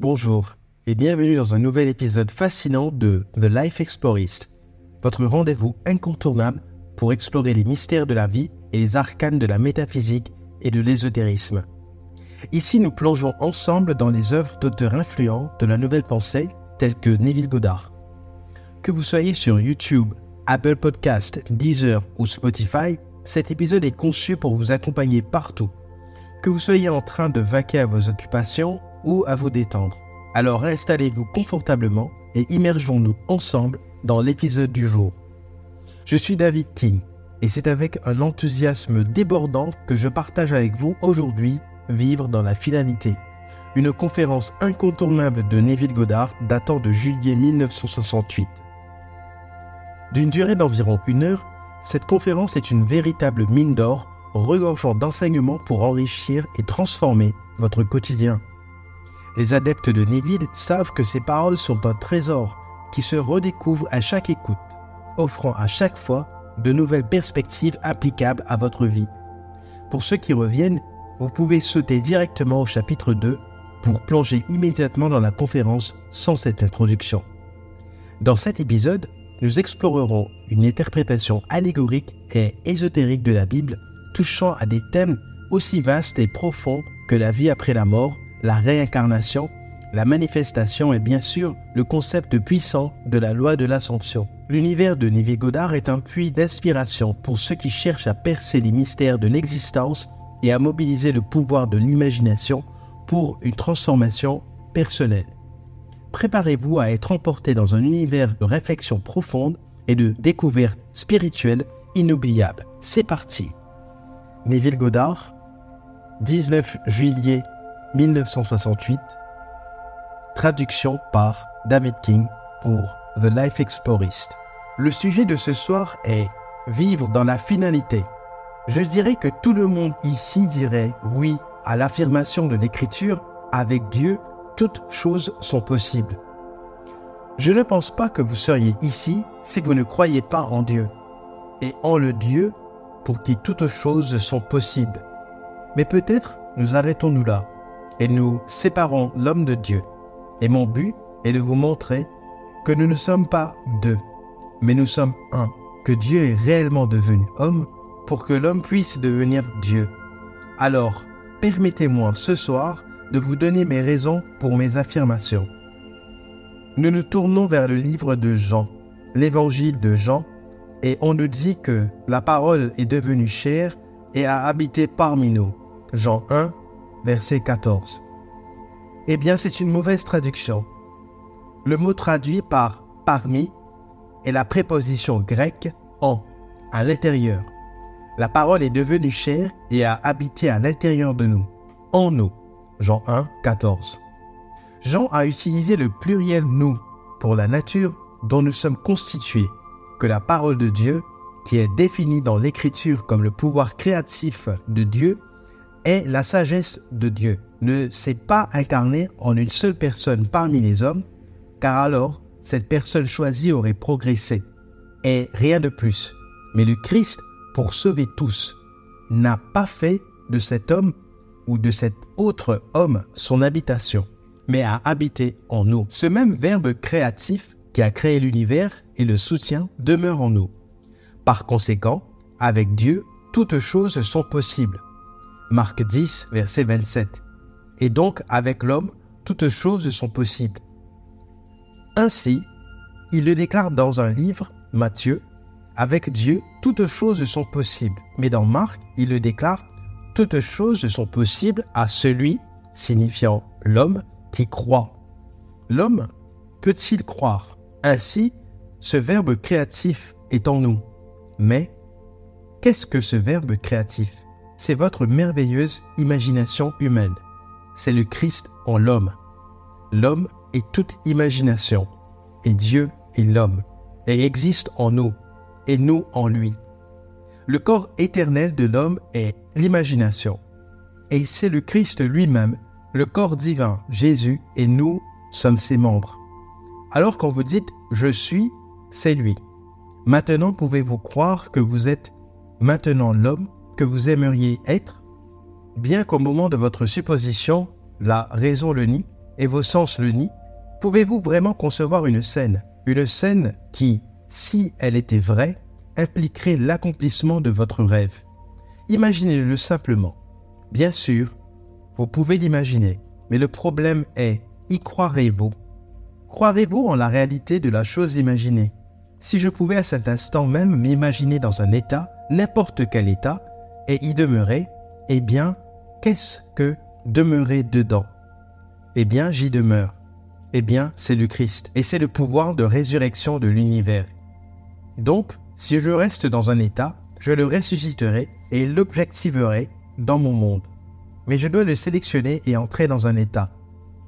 Bonjour et bienvenue dans un nouvel épisode fascinant de The Life Explorist, votre rendez-vous incontournable pour explorer les mystères de la vie et les arcanes de la métaphysique et de l'ésotérisme. Ici, nous plongeons ensemble dans les œuvres d'auteurs influents de la nouvelle pensée tels que Neville Goddard. Que vous soyez sur YouTube, Apple Podcast, Deezer ou Spotify, cet épisode est conçu pour vous accompagner partout. Que vous soyez en train de vaquer à vos occupations ou à vous détendre. Alors installez-vous confortablement et immergeons-nous ensemble dans l'épisode du jour. Je suis David King et c'est avec un enthousiasme débordant que je partage avec vous aujourd'hui Vivre dans la finalité, une conférence incontournable de Neville Goddard datant de juillet 1968. D'une durée d'environ une heure, cette conférence est une véritable mine d'or regorgeant d'enseignements pour enrichir et transformer votre quotidien. Les adeptes de Neville savent que ces paroles sont un trésor qui se redécouvre à chaque écoute, offrant à chaque fois de nouvelles perspectives applicables à votre vie. Pour ceux qui reviennent, vous pouvez sauter directement au chapitre 2 pour plonger immédiatement dans la conférence sans cette introduction. Dans cet épisode, nous explorerons une interprétation allégorique et ésotérique de la Bible touchant à des thèmes aussi vastes et profonds que la vie après la mort, la réincarnation, la manifestation et bien sûr le concept puissant de la loi de l'assomption. L'univers de Neville Goddard est un puits d'inspiration pour ceux qui cherchent à percer les mystères de l'existence et à mobiliser le pouvoir de l'imagination pour une transformation personnelle. Préparez-vous à être emporté dans un univers de réflexion profonde et de découverte spirituelle inoubliable. C'est parti. Neville Goddard, 19 juillet 1968. Traduction par David King pour The Life Explorist. Le sujet de ce soir est Vivre dans la finalité. Je dirais que tout le monde ici dirait oui à l'affirmation de l'Écriture, avec Dieu, toutes choses sont possibles. Je ne pense pas que vous seriez ici si vous ne croyez pas en Dieu et en le Dieu pour qui toutes choses sont possibles. Mais peut-être nous arrêtons-nous là et nous séparons l'homme de Dieu. Et mon but est de vous montrer que nous ne sommes pas deux, mais nous sommes un, que Dieu est réellement devenu homme pour que l'homme puisse devenir Dieu. Alors, permettez-moi ce soir de vous donner mes raisons pour mes affirmations. Nous nous tournons vers le livre de Jean, l'évangile de Jean, et on nous dit que la parole est devenue chère et a habité parmi nous. Jean 1, verset 14. Eh bien, c'est une mauvaise traduction. Le mot traduit par parmi est la préposition grecque en, à l'intérieur. La parole est devenue chère et a habité à l'intérieur de nous, en nous. Jean 1, 14. Jean a utilisé le pluriel nous pour la nature dont nous sommes constitués, que la parole de Dieu, qui est définie dans l'Écriture comme le pouvoir créatif de Dieu, est la sagesse de Dieu, ne s'est pas incarnée en une seule personne parmi les hommes, car alors cette personne choisie aurait progressé, et rien de plus. Mais le Christ, pour sauver tous, n'a pas fait de cet homme ou de cet autre homme son habitation, mais a habité en nous. Ce même verbe créatif qui a créé l'univers et le soutien demeure en nous. Par conséquent, avec Dieu, toutes choses sont possibles. Marc 10, verset 27. Et donc avec l'homme, toutes choses sont possibles. Ainsi, il le déclare dans un livre, Matthieu, avec Dieu, toutes choses sont possibles. Mais dans Marc, il le déclare, toutes choses sont possibles à celui, signifiant l'homme, qui croit. L'homme peut-il croire? Ainsi, ce verbe créatif est en nous. Mais qu'est-ce que ce verbe créatif? C'est votre merveilleuse imagination humaine. C'est le Christ en l'homme. L'homme est toute imagination, et Dieu est l'homme, et existe en nous, et nous en lui. Le corps éternel de l'homme est l'imagination, et c'est le Christ lui-même, le corps divin, Jésus, et nous sommes ses membres. Alors quand vous dites ⁇ Je suis ⁇ c'est lui. Maintenant pouvez-vous croire que vous êtes maintenant l'homme? Que vous aimeriez être, bien qu'au moment de votre supposition, la raison le nie, et vos sens le nient, pouvez-vous vraiment concevoir une scène Une scène qui, si elle était vraie, impliquerait l'accomplissement de votre rêve? Imaginez-le simplement. Bien sûr, vous pouvez l'imaginer, mais le problème est, y croirez-vous? Croirez-vous en la réalité de la chose imaginée? Si je pouvais à cet instant même m'imaginer dans un état, n'importe quel état, et y demeurer, eh bien, qu'est-ce que demeurer dedans? Eh bien, j'y demeure. Eh bien, c'est le Christ, et c'est le pouvoir de résurrection de l'univers. Donc, si je reste dans un état, je le ressusciterai et l'objectiverai dans mon monde. Mais je dois le sélectionner et entrer dans un état.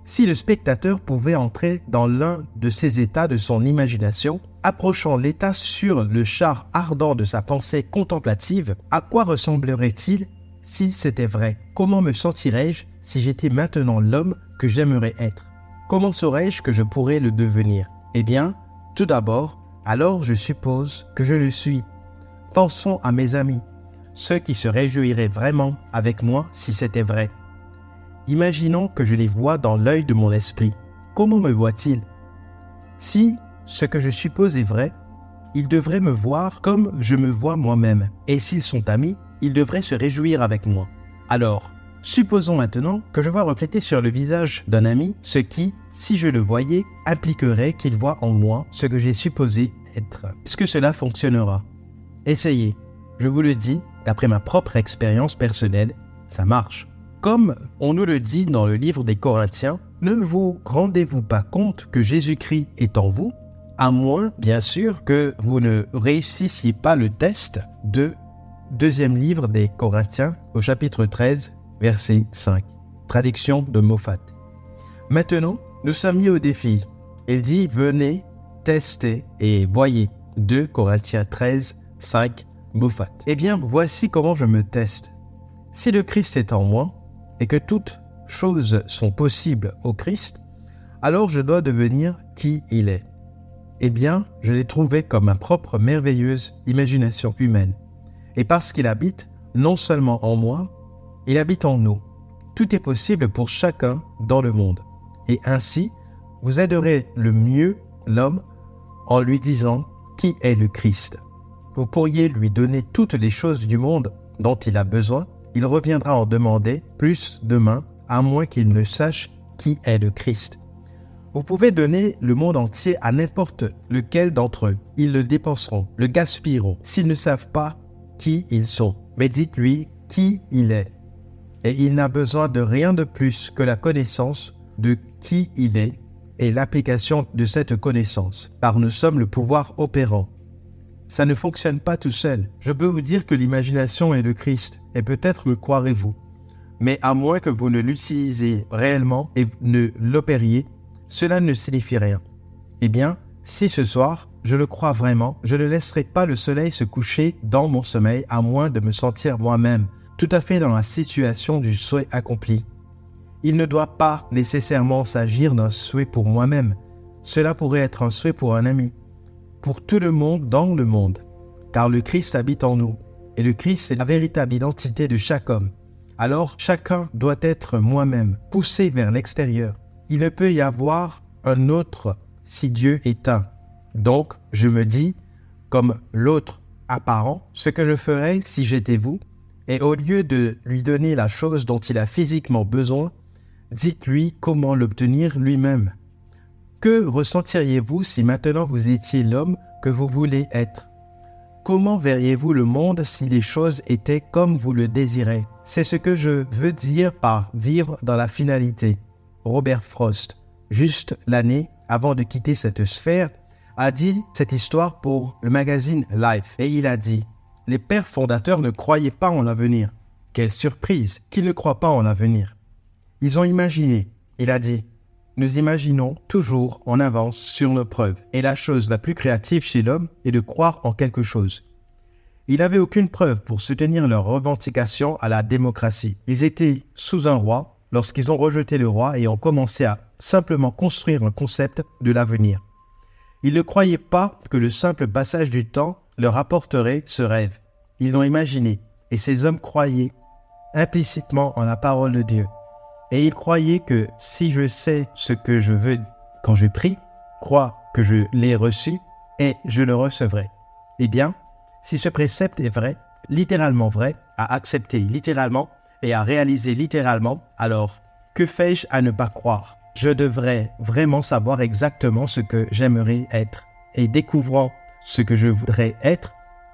Si le spectateur pouvait entrer dans l'un de ces états de son imagination, approchant l'état sur le char ardent de sa pensée contemplative, à quoi ressemblerait-il si c'était vrai? Comment me sentirais-je si j'étais maintenant l'homme que j'aimerais être? Comment saurais-je que je pourrais le devenir? Eh bien, tout d'abord, alors je suppose que je le suis. Pensons à mes amis, ceux qui se réjouiraient vraiment avec moi si c'était vrai. Imaginons que je les vois dans l'œil de mon esprit. Comment me voient-ils? Si ce que je suppose est vrai, ils devraient me voir comme je me vois moi-même. Et s'ils sont amis, ils devraient se réjouir avec moi. Alors, supposons maintenant que je vois refléter sur le visage d'un ami ce qui, si je le voyais, impliquerait qu'il voit en moi ce que j'ai supposé être. Est-ce que cela fonctionnera? Essayez. Je vous le dis, d'après ma propre expérience personnelle, ça marche. Comme on nous le dit dans le livre des Corinthiens, ne vous rendez-vous pas compte que Jésus-Christ est en vous, à moins, bien sûr, que vous ne réussissiez pas le test de deuxième livre des Corinthiens au chapitre 13, verset 5. Traduction de Moffat. Maintenant, nous sommes mis au défi. Il dit, venez, testez et voyez. 2 Corinthiens 13, 5, Moffat. Eh bien, voici comment je me teste. Si le Christ est en moi, et que toutes choses sont possibles au Christ, alors je dois devenir qui il est. Eh bien, je l'ai trouvé comme ma propre merveilleuse imagination humaine. Et parce qu'il habite non seulement en moi, il habite en nous. Tout est possible pour chacun dans le monde. Et ainsi, vous aiderez le mieux l'homme en lui disant qui est le Christ. Vous pourriez lui donner toutes les choses du monde dont il a besoin il reviendra en demander plus demain, à moins qu'il ne sache qui est le Christ. Vous pouvez donner le monde entier à n'importe lequel d'entre eux. Ils le dépenseront, le gaspilleront, s'ils ne savent pas qui ils sont. Mais dites-lui qui il est. Et il n'a besoin de rien de plus que la connaissance de qui il est et l'application de cette connaissance, car nous sommes le pouvoir opérant. Ça ne fonctionne pas tout seul. Je peux vous dire que l'imagination est le Christ, et peut-être me croirez-vous. Mais à moins que vous ne l'utilisiez réellement et ne l'opériez, cela ne signifie rien. Eh bien, si ce soir, je le crois vraiment, je ne laisserai pas le soleil se coucher dans mon sommeil à moins de me sentir moi-même tout à fait dans la situation du souhait accompli. Il ne doit pas nécessairement s'agir d'un souhait pour moi-même. Cela pourrait être un souhait pour un ami, pour tout le monde dans le monde, car le Christ habite en nous, et le Christ est la véritable identité de chaque homme. Alors chacun doit être moi-même, poussé vers l'extérieur. Il ne peut y avoir un autre si Dieu est un. Donc, je me dis, comme l'autre apparent, ce que je ferais si j'étais vous, et au lieu de lui donner la chose dont il a physiquement besoin, dites-lui comment l'obtenir lui-même. Que ressentiriez-vous si maintenant vous étiez l'homme que vous voulez être? Comment verriez-vous le monde si les choses étaient comme vous le désirez? C'est ce que je veux dire par vivre dans la finalité. Robert Frost, juste l'année avant de quitter cette sphère, a dit cette histoire pour le magazine Life. Et il a dit, les pères fondateurs ne croyaient pas en l'avenir. Quelle surprise qu'ils ne croient pas en l'avenir. Ils ont imaginé. Il a dit, nous imaginons toujours en avance sur nos preuves, et la chose la plus créative chez l'homme est de croire en quelque chose. Il n'avait aucune preuve pour soutenir leur revendication à la démocratie. Ils étaient sous un roi lorsqu'ils ont rejeté le roi et ont commencé à simplement construire un concept de l'avenir. Ils ne croyaient pas que le simple passage du temps leur apporterait ce rêve. Ils l'ont imaginé, et ces hommes croyaient implicitement en la parole de Dieu. Et il croyait que si je sais ce que je veux quand je prie, crois que je l'ai reçu et je le recevrai. Eh bien, si ce précepte est vrai, littéralement vrai, à accepter littéralement et à réaliser littéralement, alors que fais-je à ne pas croire? Je devrais vraiment savoir exactement ce que j'aimerais être. Et découvrant ce que je voudrais être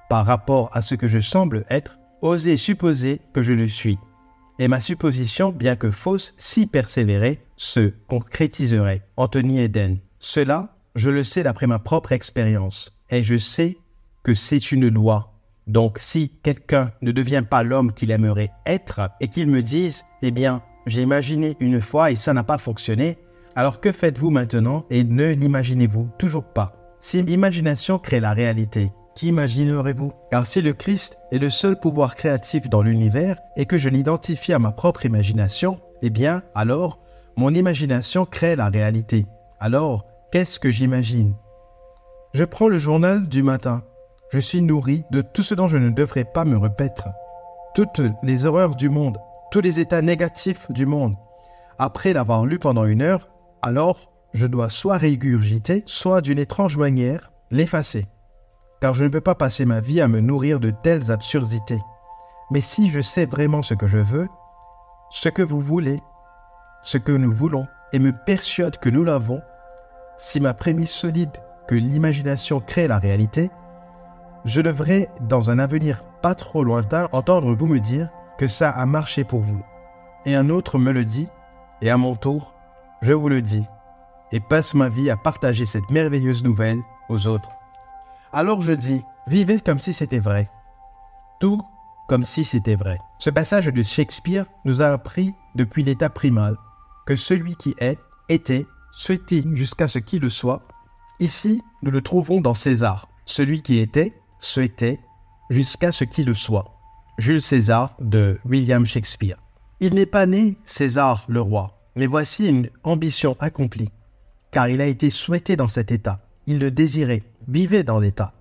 par rapport à ce que je semble être, oser supposer que je le suis. Et ma supposition, bien que fausse, si persévérée, se concrétiserait. Anthony Eden. Cela, je le sais d'après ma propre expérience. Et je sais que c'est une loi. Donc si quelqu'un ne devient pas l'homme qu'il aimerait être et qu'il me dise, eh bien, j'ai imaginé une fois et ça n'a pas fonctionné, alors que faites-vous maintenant et ne l'imaginez-vous toujours pas? Si l'imagination crée la réalité, Qu'imaginerez-vous? Car si le Christ est le seul pouvoir créatif dans l'univers et que je l'identifie à ma propre imagination, eh bien, alors, mon imagination crée la réalité. Alors, qu'est-ce que j'imagine? Je prends le journal du matin. Je suis nourri de tout ce dont je ne devrais pas me repaître. Toutes les horreurs du monde, tous les états négatifs du monde. Après l'avoir lu pendant une heure, alors je dois soit régurgiter, soit d'une étrange manière l'effacer car je ne peux pas passer ma vie à me nourrir de telles absurdités. Mais si je sais vraiment ce que je veux, ce que vous voulez, ce que nous voulons, et me persuade que nous l'avons, si ma prémisse solide que l'imagination crée la réalité, je devrais, dans un avenir pas trop lointain, entendre vous me dire que ça a marché pour vous. Et un autre me le dit, et à mon tour, je vous le dis, et passe ma vie à partager cette merveilleuse nouvelle aux autres. Alors je dis, vivez comme si c'était vrai. Tout comme si c'était vrai. Ce passage de Shakespeare nous a appris depuis l'état primal que celui qui est, était, souhaitait jusqu'à ce qu'il le soit. Ici, nous le trouvons dans César. Celui qui était, souhaitait jusqu'à ce qu'il le soit. Jules César de William Shakespeare. Il n'est pas né César le roi, mais voici une ambition accomplie, car il a été souhaité dans cet état. Il le désirait, vivait dans l'état.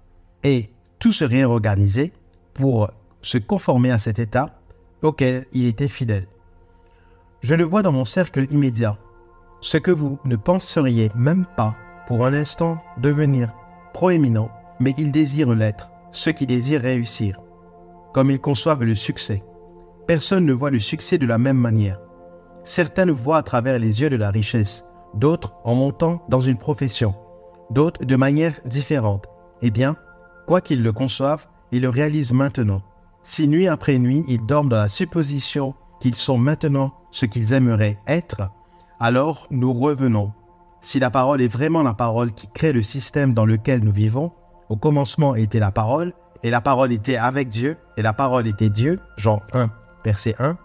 Et tout se réorganisait pour se conformer à cet état auquel il était fidèle. Je le vois dans mon cercle immédiat. Ce que vous ne penseriez même pas pour un instant devenir proéminent, mais ils désirent l'être, ceux qui désirent réussir, comme ils conçoivent le succès. Personne ne voit le succès de la même manière. Certains le voient à travers les yeux de la richesse, d'autres en montant dans une profession, d'autres de manière différente. Eh bien, quoi qu'ils le conçoivent, ils le réalisent maintenant. Si nuit après nuit ils dorment dans la supposition qu'ils sont maintenant ce qu'ils aimeraient être, alors nous revenons. Si la parole est vraiment la parole qui crée le système dans lequel nous vivons, au commencement était la parole, et la parole était avec Dieu, et la parole était Dieu, Jean 1, verset 1,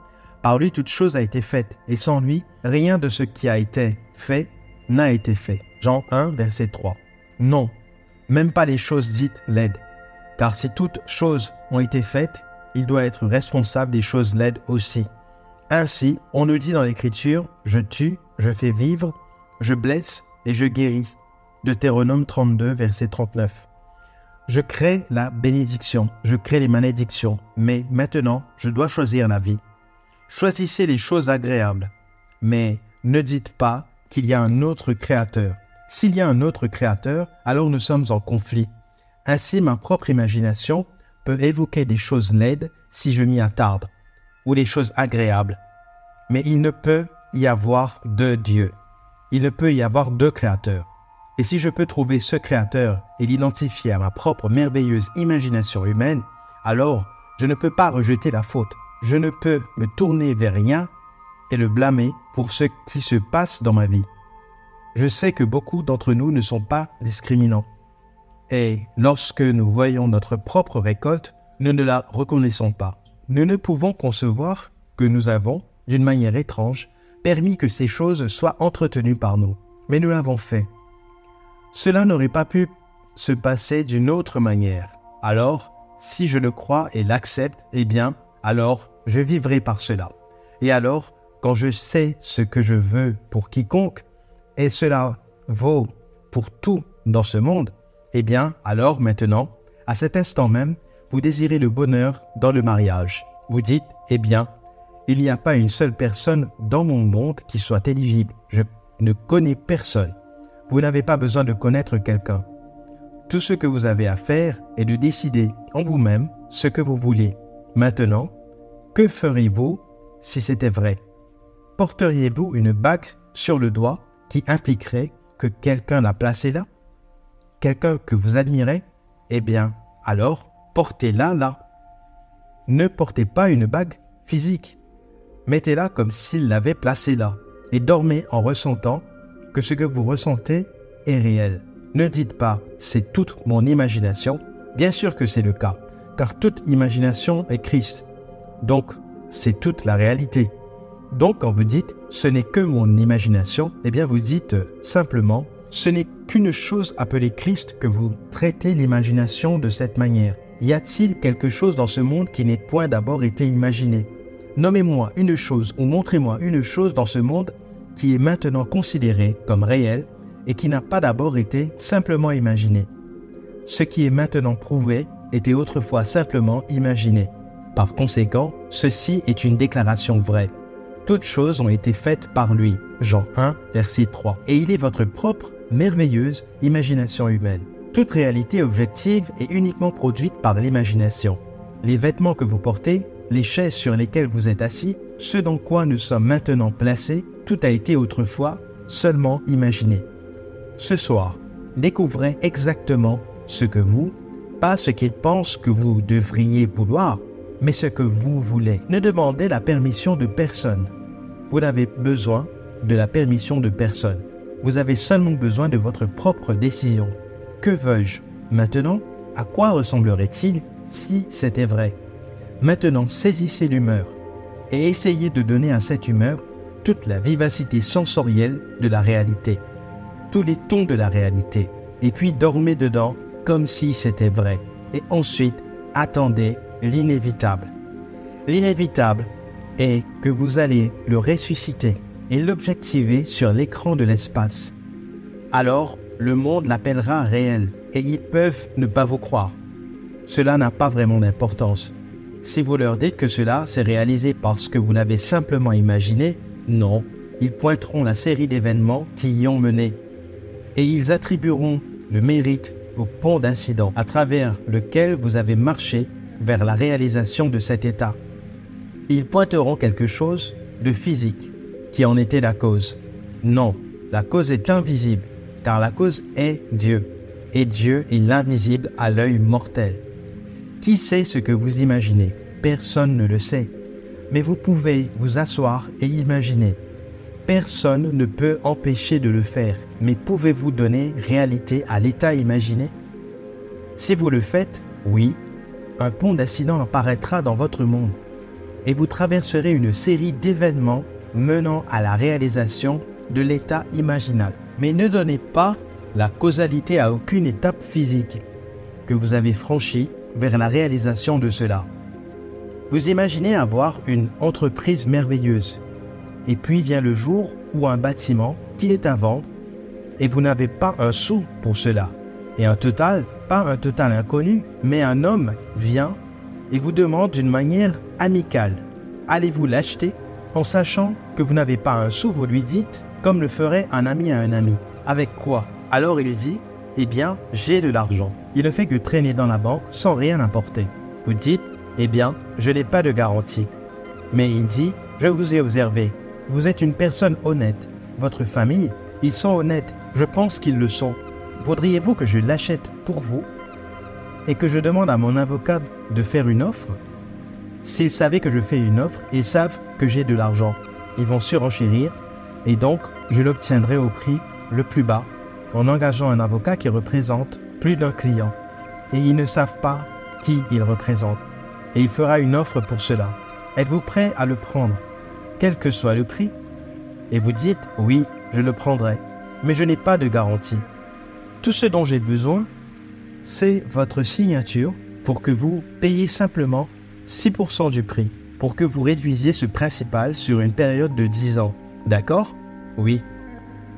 par lui toute chose a été faite, et sans lui, rien de ce qui a été fait n'a été fait. Jean 1, verset 3. Non, même pas les choses dites laides. Car si toutes choses ont été faites, il doit être responsable des choses laides aussi. Ainsi, on nous dit dans l'Écriture, je tue, je fais vivre, je blesse et je guéris. Deutéronome 32, verset 39. Je crée la bénédiction, je crée les malédictions, mais maintenant, je dois choisir la vie. Choisissez les choses agréables, mais ne dites pas qu'il y a un autre créateur. S'il y a un autre créateur, alors nous sommes en conflit. Ainsi, ma propre imagination peut évoquer des choses laides si je m'y attarde, ou des choses agréables. Mais il ne peut y avoir deux dieux. Il ne peut y avoir deux créateurs. Et si je peux trouver ce créateur et l'identifier à ma propre merveilleuse imagination humaine, alors je ne peux pas rejeter la faute. Je ne peux me tourner vers rien et le blâmer pour ce qui se passe dans ma vie. Je sais que beaucoup d'entre nous ne sont pas discriminants. Et lorsque nous voyons notre propre récolte, nous ne la reconnaissons pas. Nous ne pouvons concevoir que nous avons, d'une manière étrange, permis que ces choses soient entretenues par nous. Mais nous l'avons fait. Cela n'aurait pas pu se passer d'une autre manière. Alors, si je le crois et l'accepte, eh bien, alors je vivrai par cela. Et alors, quand je sais ce que je veux pour quiconque, et cela vaut pour tout dans ce monde, eh bien, alors maintenant, à cet instant même, vous désirez le bonheur dans le mariage. Vous dites, eh bien, Il n'y a pas une seule personne dans mon monde qui soit éligible. Je ne connais personne. Vous n'avez pas besoin de connaître quelqu'un. Tout ce que vous avez à faire est de décider en vous-même ce que vous voulez. Maintenant, que feriez-vous si c'était vrai? Porteriez-vous une bague sur le doigt qui impliquerait que quelqu'un l'a placée là? Quelqu'un que vous admirez? Eh bien, alors, portez-la là. Ne portez pas une bague physique. Mettez-la comme s'il l'avait placée là et dormez en ressentant que ce que vous ressentez est réel. Ne dites pas c'est toute mon imagination. Bien sûr que c'est le cas, car toute imagination est Christ. Donc, c'est toute la réalité. Donc, quand vous dites ce n'est que mon imagination, eh bien, vous dites simplement ce n'est qu'une chose appelée Christ que vous traitez l'imagination de cette manière. Y a-t-il quelque chose dans ce monde qui n'ait point d'abord été imaginé? Nommez-moi une chose ou montrez-moi une chose dans ce monde qui est maintenant considérée comme réelle et qui n'a pas d'abord été simplement imaginé. Ce qui est maintenant prouvé était autrefois simplement imaginé. Par conséquent, ceci est une déclaration vraie. Toutes choses ont été faites par lui. Jean 1, verset 3. Et il est votre propre, merveilleuse imagination humaine. Toute réalité objective est uniquement produite par l'imagination. Les vêtements que vous portez, les chaises sur lesquelles vous êtes assis, ce dans quoi nous sommes maintenant placés, tout a été autrefois seulement imaginé ce soir, découvrez exactement ce que vous, pas ce qu'il pense que vous devriez vouloir, mais ce que vous voulez. Ne demandez la permission de personne. Vous n'avez besoin de la permission de personne. Vous avez seulement besoin de votre propre décision. Que veux-je Maintenant, à quoi ressemblerait-il si c'était vrai? Maintenant, saisissez l'humeur et essayez de donner à cette humeur toute la vivacité sensorielle de la réalité tous les tons de la réalité, et puis dormez dedans comme si c'était vrai. Et ensuite, attendez l'inévitable. L'inévitable est que vous allez le ressusciter et l'objectiver sur l'écran de l'espace. Alors, le monde l'appellera réel et ils peuvent ne pas vous croire. Cela n'a pas vraiment d'importance. Si vous leur dites que cela s'est réalisé parce que vous l'avez simplement imaginé, non, ils pointeront la série d'événements qui y ont mené et ils attribueront le mérite au pont d'incident à travers lequel vous avez marché vers la réalisation de cet état. Ils pointeront quelque chose de physique qui en était la cause. Non, la cause est invisible, car la cause est Dieu, et Dieu est l'invisible à l'œil mortel. Qui sait ce que vous imaginez? Personne ne le sait. Mais vous pouvez vous asseoir et imaginer. Personne ne peut empêcher de le faire, mais pouvez-vous donner réalité à l'état imaginé? Si vous le faites, oui, un pont d'accident apparaîtra dans votre monde et vous traverserez une série d'événements menant à la réalisation de l'état imaginal. Mais ne donnez pas la causalité à aucune étape physique que vous avez franchie vers la réalisation de cela. Vous imaginez avoir une entreprise merveilleuse et puis vient le jour où un bâtiment qui est à vendre et vous n'avez pas un sou pour cela. Et un total, pas un total inconnu, mais un homme vient et vous demande d'une manière amicale, allez-vous l'acheter? En sachant que vous n'avez pas un sou, vous lui dites, comme le ferait un ami à un ami. Avec quoi? Alors il dit, eh bien, j'ai de l'argent. Il ne fait que traîner dans la banque sans rien apporter. Vous dites, eh bien, je n'ai pas de garantie. Mais il dit, je vous ai observé, vous êtes une personne honnête. Votre famille, ils sont honnêtes. Je pense qu'ils le sont. Voudriez-vous que je l'achète pour vous? Et que je demande à mon avocat de faire une offre? S'ils savaient que je fais une offre, ils savent que j'ai de l'argent. Ils vont surenchérir et donc je l'obtiendrai au prix le plus bas en engageant un avocat qui représente plus d'un client. Et ils ne savent pas qui il représente. Et il fera une offre pour cela. Êtes-vous prêt à le prendre quel que soit le prix, et vous dites oui, je le prendrai, mais je n'ai pas de garantie. Tout ce dont j'ai besoin, c'est votre signature pour que vous payiez simplement 6% du prix, pour que vous réduisiez ce principal sur une période de 10 ans. D'accord? Oui.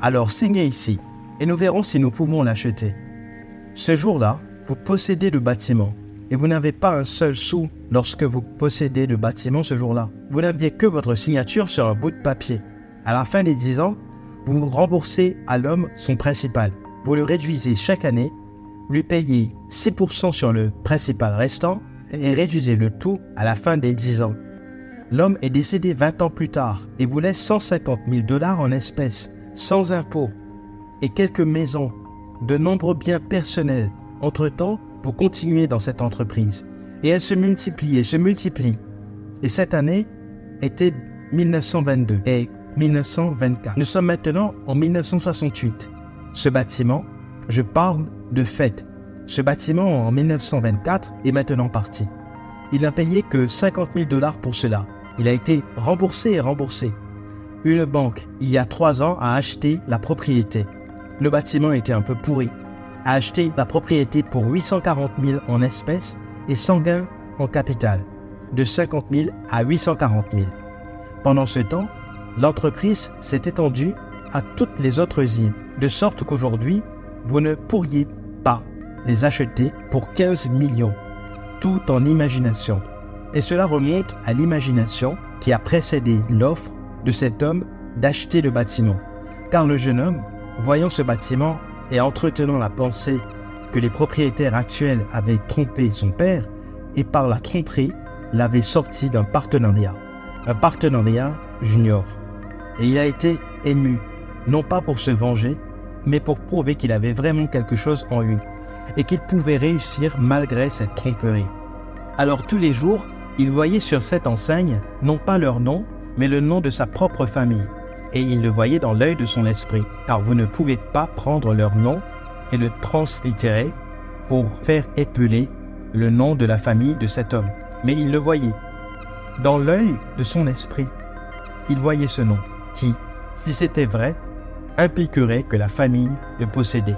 Alors signez ici, et nous verrons si nous pouvons l'acheter. Ce jour-là, vous possédez le bâtiment, et vous n'avez pas un seul sou lorsque vous possédez le bâtiment ce jour-là. Vous n'aviez que votre signature sur un bout de papier. À la fin des 10 ans, vous remboursez à l'homme son principal. Vous le réduisez chaque année, lui payez 6% sur le principal restant et réduisez le tout à la fin des 10 ans. L'homme est décédé 20 ans plus tard et vous laisse 150 000 dollars en espèces, sans impôts, et quelques maisons, de nombreux biens personnels. Entre-temps, vous continuez dans cette entreprise. Et elle se multiplie et se multiplie. Et cette année était 1922 et 1924. Nous sommes maintenant en 1968. Ce bâtiment, je parle de fait. Ce bâtiment en 1924 est maintenant parti. Il n'a payé que 50 000 dollars pour cela. Il a été remboursé et remboursé. Une banque, il y a trois ans, a acheté la propriété. Le bâtiment était un peu pourri. A acheté la propriété pour 840 000 en espèces et sans gain en capital, de 50 000 à 840 000. Pendant ce temps, l'entreprise s'est étendue à toutes les autres îles, de sorte qu'aujourd'hui, vous ne pourriez pas les acheter pour 15 millions, tout en imagination. Et cela remonte à l'imagination qui a précédé l'offre de cet homme d'acheter le bâtiment. Car le jeune homme, voyant ce bâtiment et entretenant la pensée que les propriétaires actuels avaient trompé son père, et par la tromperie l'avaient sorti d'un partenariat, un partenariat junior. Et il a été ému, non pas pour se venger, mais pour prouver qu'il avait vraiment quelque chose en lui, et qu'il pouvait réussir malgré cette tromperie. Alors tous les jours, il voyait sur cette enseigne non pas leur nom, mais le nom de sa propre famille, et il le voyait dans l'œil de son esprit, car vous ne pouvez pas prendre leur nom et le translittérer pour faire épeler le nom de la famille de cet homme. Mais il le voyait. Dans l'œil de son esprit, il voyait ce nom, qui, si c'était vrai, impliquerait que la famille le possédait.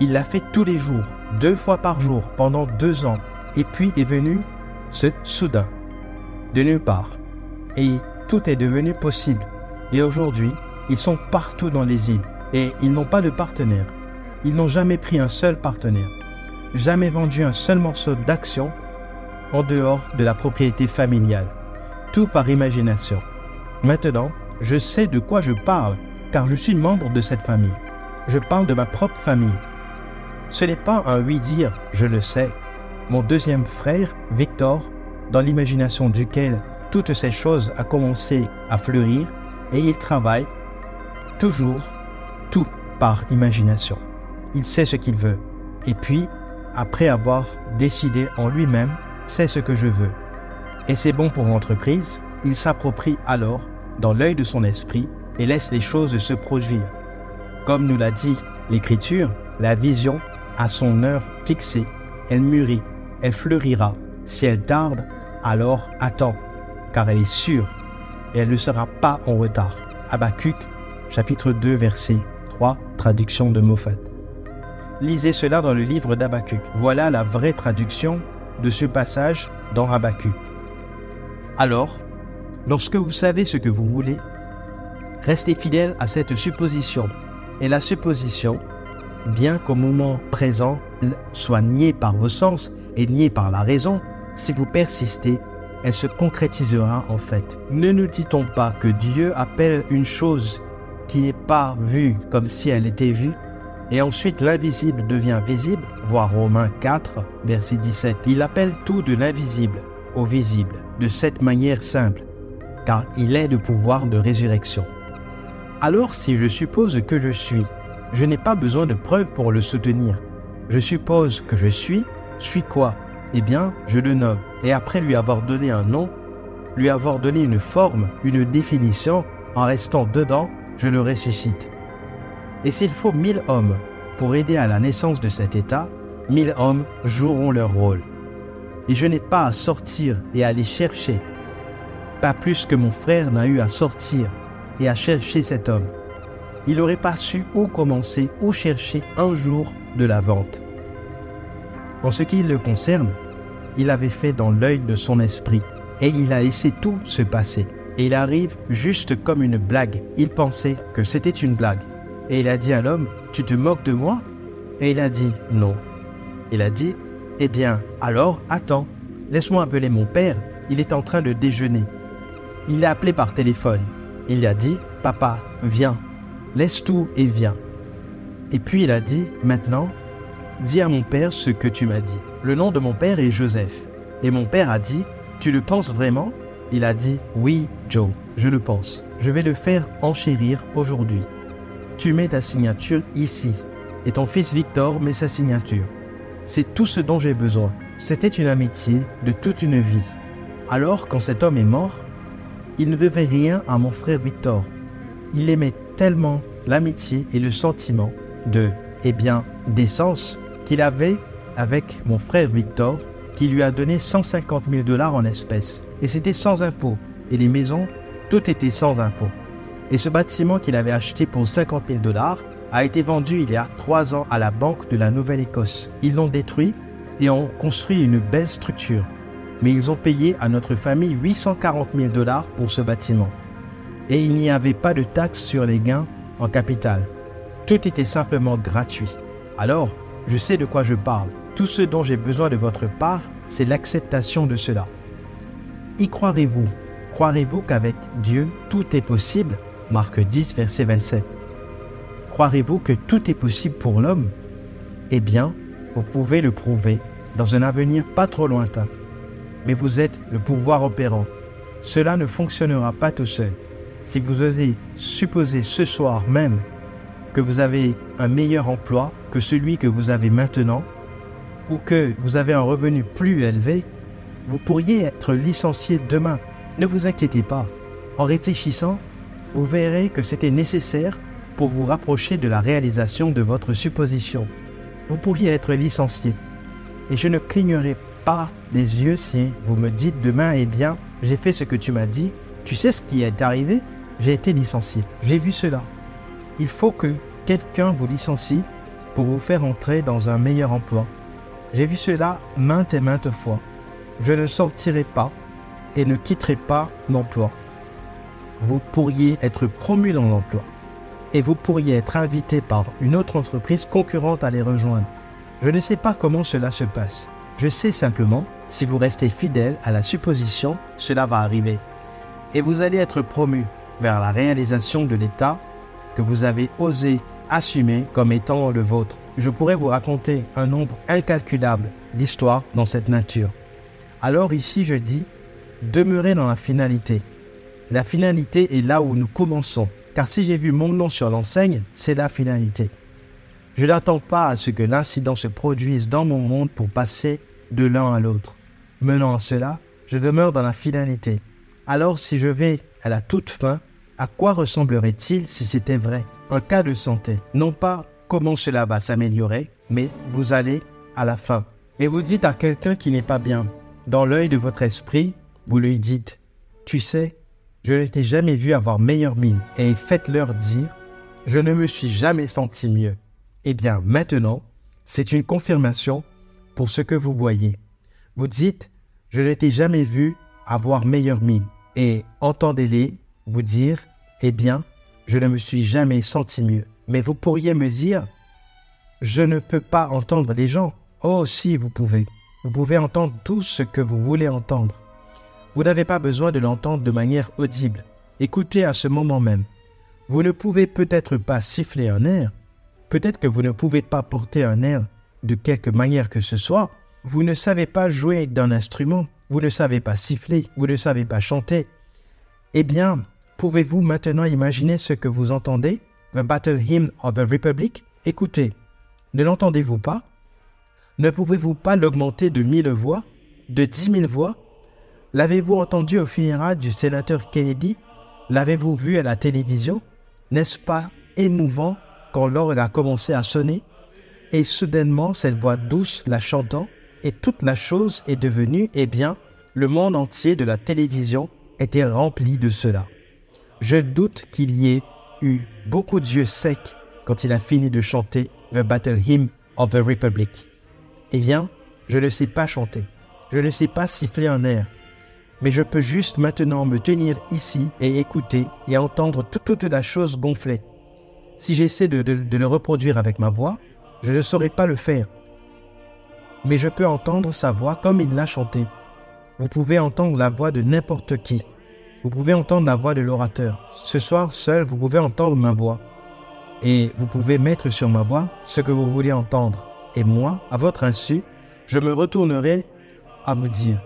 Il l'a fait tous les jours, deux fois par jour, pendant deux ans, et puis est venu ce soudain, de nulle part. Et tout est devenu possible. Et aujourd'hui, ils sont partout dans les îles, et ils n'ont pas de partenaire. Ils n'ont jamais pris un seul partenaire, jamais vendu un seul morceau d'action en dehors de la propriété familiale, tout par imagination. Maintenant, je sais de quoi je parle, car je suis membre de cette famille. Je parle de ma propre famille. Ce n'est pas un oui-dire, je le sais. Mon deuxième frère, Victor, dans l'imagination duquel toutes ces choses a commencé à fleurir, et il travaille toujours tout par imagination. Il sait ce qu'il veut. Et puis, après avoir décidé en lui-même, c'est ce que je veux. Et c'est bon pour l'entreprise, il s'approprie alors dans l'œil de son esprit et laisse les choses se produire. Comme nous l'a dit l'Écriture, la vision a son heure fixée, elle mûrit, elle fleurira. Si elle tarde, alors attends, car elle est sûre et elle ne sera pas en retard. Habakkuk, chapitre 2, verset 3, traduction de Moffat. Lisez cela dans le livre d'Habakkuk. Voilà la vraie traduction de ce passage dans Habakkuk. Alors, lorsque vous savez ce que vous voulez, restez fidèle à cette supposition. Et la supposition, bien qu'au moment présent soit niée par vos sens et niée par la raison, si vous persistez, elle se concrétisera en fait. Ne nous dit-on pas que Dieu appelle une chose qui n'est pas vue comme si elle était vue? Et ensuite l'invisible devient visible, voir Romains 4, verset 17. Il appelle tout de l'invisible au visible, de cette manière simple, car il est le pouvoir de résurrection. Alors si je suppose que je suis, je n'ai pas besoin de preuves pour le soutenir. Je suppose que je suis, suis quoi? Eh bien, je le nomme et après lui avoir donné un nom, lui avoir donné une forme, une définition, en restant dedans, je le ressuscite. Et s'il faut mille hommes pour aider à la naissance de cet état, mille hommes joueront leur rôle. Et je n'ai pas à sortir et à aller chercher, pas plus que mon frère n'a eu à sortir et à chercher cet homme. Il n'aurait pas su où commencer, où chercher un jour de la vente. En ce qui le concerne, il avait fait dans l'œil de son esprit, et il a laissé tout se passer. Et il arrive juste comme une blague. Il pensait que c'était une blague. Et il a dit à l'homme, tu te moques de moi? Et il a dit, non. Il a dit, Eh bien, alors, attends. Laisse-moi appeler mon père. Il est en train de déjeuner. Il l'a appelé par téléphone. Il a dit, Papa, viens. Laisse tout et viens. Et puis il a dit, maintenant, dis à mon père ce que tu m'as dit. Le nom de mon père est Joseph. Et mon père a dit, tu le penses vraiment? Il a dit, oui, Joe, je le pense. Je vais le faire enchérir aujourd'hui. Tu mets ta signature ici. Et ton fils Victor met sa signature. C'est tout ce dont j'ai besoin. C'était une amitié de toute une vie. Alors, quand cet homme est mort, il ne devait rien à mon frère Victor. Il aimait tellement l'amitié et le sentiment de, eh bien, d'essence qu'il avait avec mon frère Victor, qui lui a donné 150 000 dollars en espèces. Et c'était sans impôt. Et les maisons, tout était sans impôt. Et ce bâtiment qu'il avait acheté pour 50 000 dollars a été vendu il y a trois ans à la Banque de la Nouvelle-Écosse. Ils l'ont détruit et ont construit une belle structure. Mais ils ont payé à notre famille 840 000 dollars pour ce bâtiment. Et il n'y avait pas de taxe sur les gains en capital. Tout était simplement gratuit. Alors, je sais de quoi je parle. Tout ce dont j'ai besoin de votre part, c'est l'acceptation de cela. Y croirez-vous? Croirez-vous qu'avec Dieu, tout est possible? Marc 10, verset 27. Croirez-vous que tout est possible pour l'homme? Eh bien, vous pouvez le prouver dans un avenir pas trop lointain. Mais vous êtes le pouvoir opérant. Cela ne fonctionnera pas tout seul. Si vous osez supposer ce soir même que vous avez un meilleur emploi que celui que vous avez maintenant, ou que vous avez un revenu plus élevé, vous pourriez être licencié demain. Ne vous inquiétez pas. En réfléchissant, vous verrez que c'était nécessaire pour vous rapprocher de la réalisation de votre supposition. Vous pourriez être licencié. Et je ne clignerai pas des yeux si vous me dites demain, eh bien, j'ai fait ce que tu m'as dit. Tu sais ce qui est arrivé? J'ai été licencié. J'ai vu cela. Il faut que quelqu'un vous licencie pour vous faire entrer dans un meilleur emploi. J'ai vu cela maintes et maintes fois. Je ne sortirai pas et ne quitterai pas l'emploi. Vous pourriez être promu dans l'emploi et vous pourriez être invité par une autre entreprise concurrente à les rejoindre. Je ne sais pas comment cela se passe. Je sais simplement, si vous restez fidèle à la supposition, cela va arriver. Et vous allez être promu vers la réalisation de l'état que vous avez osé assumer comme étant le vôtre. Je pourrais vous raconter un nombre incalculable d'histoires dans cette nature. Alors ici je dis, demeurez dans la finalité. La finalité est là où nous commençons, car si j'ai vu mon nom sur l'enseigne, c'est la finalité. Je n'attends pas à ce que l'incident se produise dans mon monde pour passer de l'un à l'autre. Menant à cela, je demeure dans la finalité. Alors si je vais à la toute fin, à quoi ressemblerait-il si c'était vrai? Un cas de santé, non pas comment cela va s'améliorer, mais vous allez à la fin. Et vous dites à quelqu'un qui n'est pas bien, dans l'œil de votre esprit, vous lui dites, tu sais, je ne t'ai jamais vu avoir meilleure mine, et faites-leur dire, je ne me suis jamais senti mieux. Eh bien, maintenant, c'est une confirmation pour ce que vous voyez. Vous dites, je ne t'ai jamais vu avoir meilleure mine, et entendez-les vous dire, eh bien, je ne me suis jamais senti mieux. Mais vous pourriez me dire, je ne peux pas entendre les gens. Oh si, vous pouvez. Vous pouvez entendre tout ce que vous voulez entendre. Vous n'avez pas besoin de l'entendre de manière audible. Écoutez à ce moment même. Vous ne pouvez peut-être pas siffler un air. Peut-être que vous ne pouvez pas porter un air de quelque manière que ce soit. Vous ne savez pas jouer d'un instrument. Vous ne savez pas siffler. Vous ne savez pas chanter. Eh bien, Pouvez-vous maintenant imaginer ce que vous entendez? The Battle Hymn of the Republic. Écoutez, ne l'entendez-vous pas? Ne pouvez-vous pas l'augmenter de mille voix De dix mille voix? L'avez-vous entendu au funérailles du sénateur Kennedy? L'avez-vous vu à la télévision? N'est-ce pas émouvant quand l'orgue a commencé à sonner? Et soudainement, cette voix douce la chantant, et toute la chose est devenue, eh bien, le monde entier de la télévision était rempli de cela. Je doute qu'il y ait eu beaucoup d'yeux secs quand il a fini de chanter The Battle Hymn of the Republic. Eh bien, je ne sais pas chanter. Je ne sais pas siffler un air. Mais je peux juste maintenant me tenir ici et écouter et entendre toute, la chose gonfler. Si j'essaie de, le reproduire avec ma voix, je ne saurais pas le faire. mais je peux entendre sa voix comme il l'a chanté. Vous pouvez entendre la voix de n'importe qui. Vous pouvez entendre la voix de l'orateur. Ce soir, seul, vous pouvez entendre ma voix. Et vous pouvez mettre sur ma voix ce que vous voulez entendre. Et moi, à votre insu, je me retournerai à vous dire,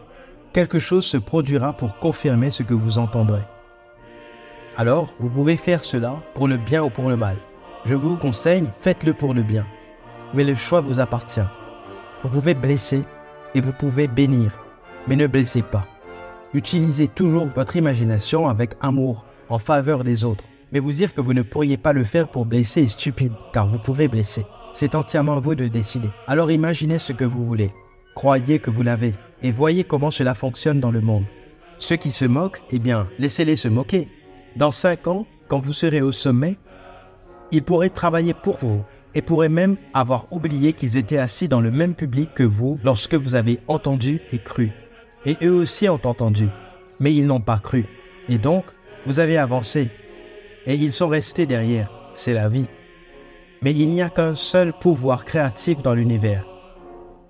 quelque chose se produira pour confirmer ce que vous entendrez. Alors, vous pouvez faire cela pour le bien ou pour le mal. Je vous conseille, faites-le pour le bien. Mais le choix vous appartient. Vous pouvez blesser et vous pouvez bénir, mais ne blessez pas. Utilisez toujours votre imagination avec amour en faveur des autres. Mais vous dire que vous ne pourriez pas le faire pour blesser est stupide, car vous pouvez blesser. C'est entièrement à vous de décider. Alors imaginez ce que vous voulez. Croyez que vous l'avez et voyez comment cela fonctionne dans le monde. Ceux qui se moquent, eh bien, laissez-les se moquer. Dans cinq ans, quand vous serez au sommet, ils pourraient travailler pour vous et pourraient même avoir oublié qu'ils étaient assis dans le même public que vous lorsque vous avez entendu et cru. Et eux aussi ont entendu, mais ils n'ont pas cru. Et donc, vous avez avancé. Et ils sont restés derrière. C'est la vie. Mais il n'y a qu'un seul pouvoir créatif dans l'univers.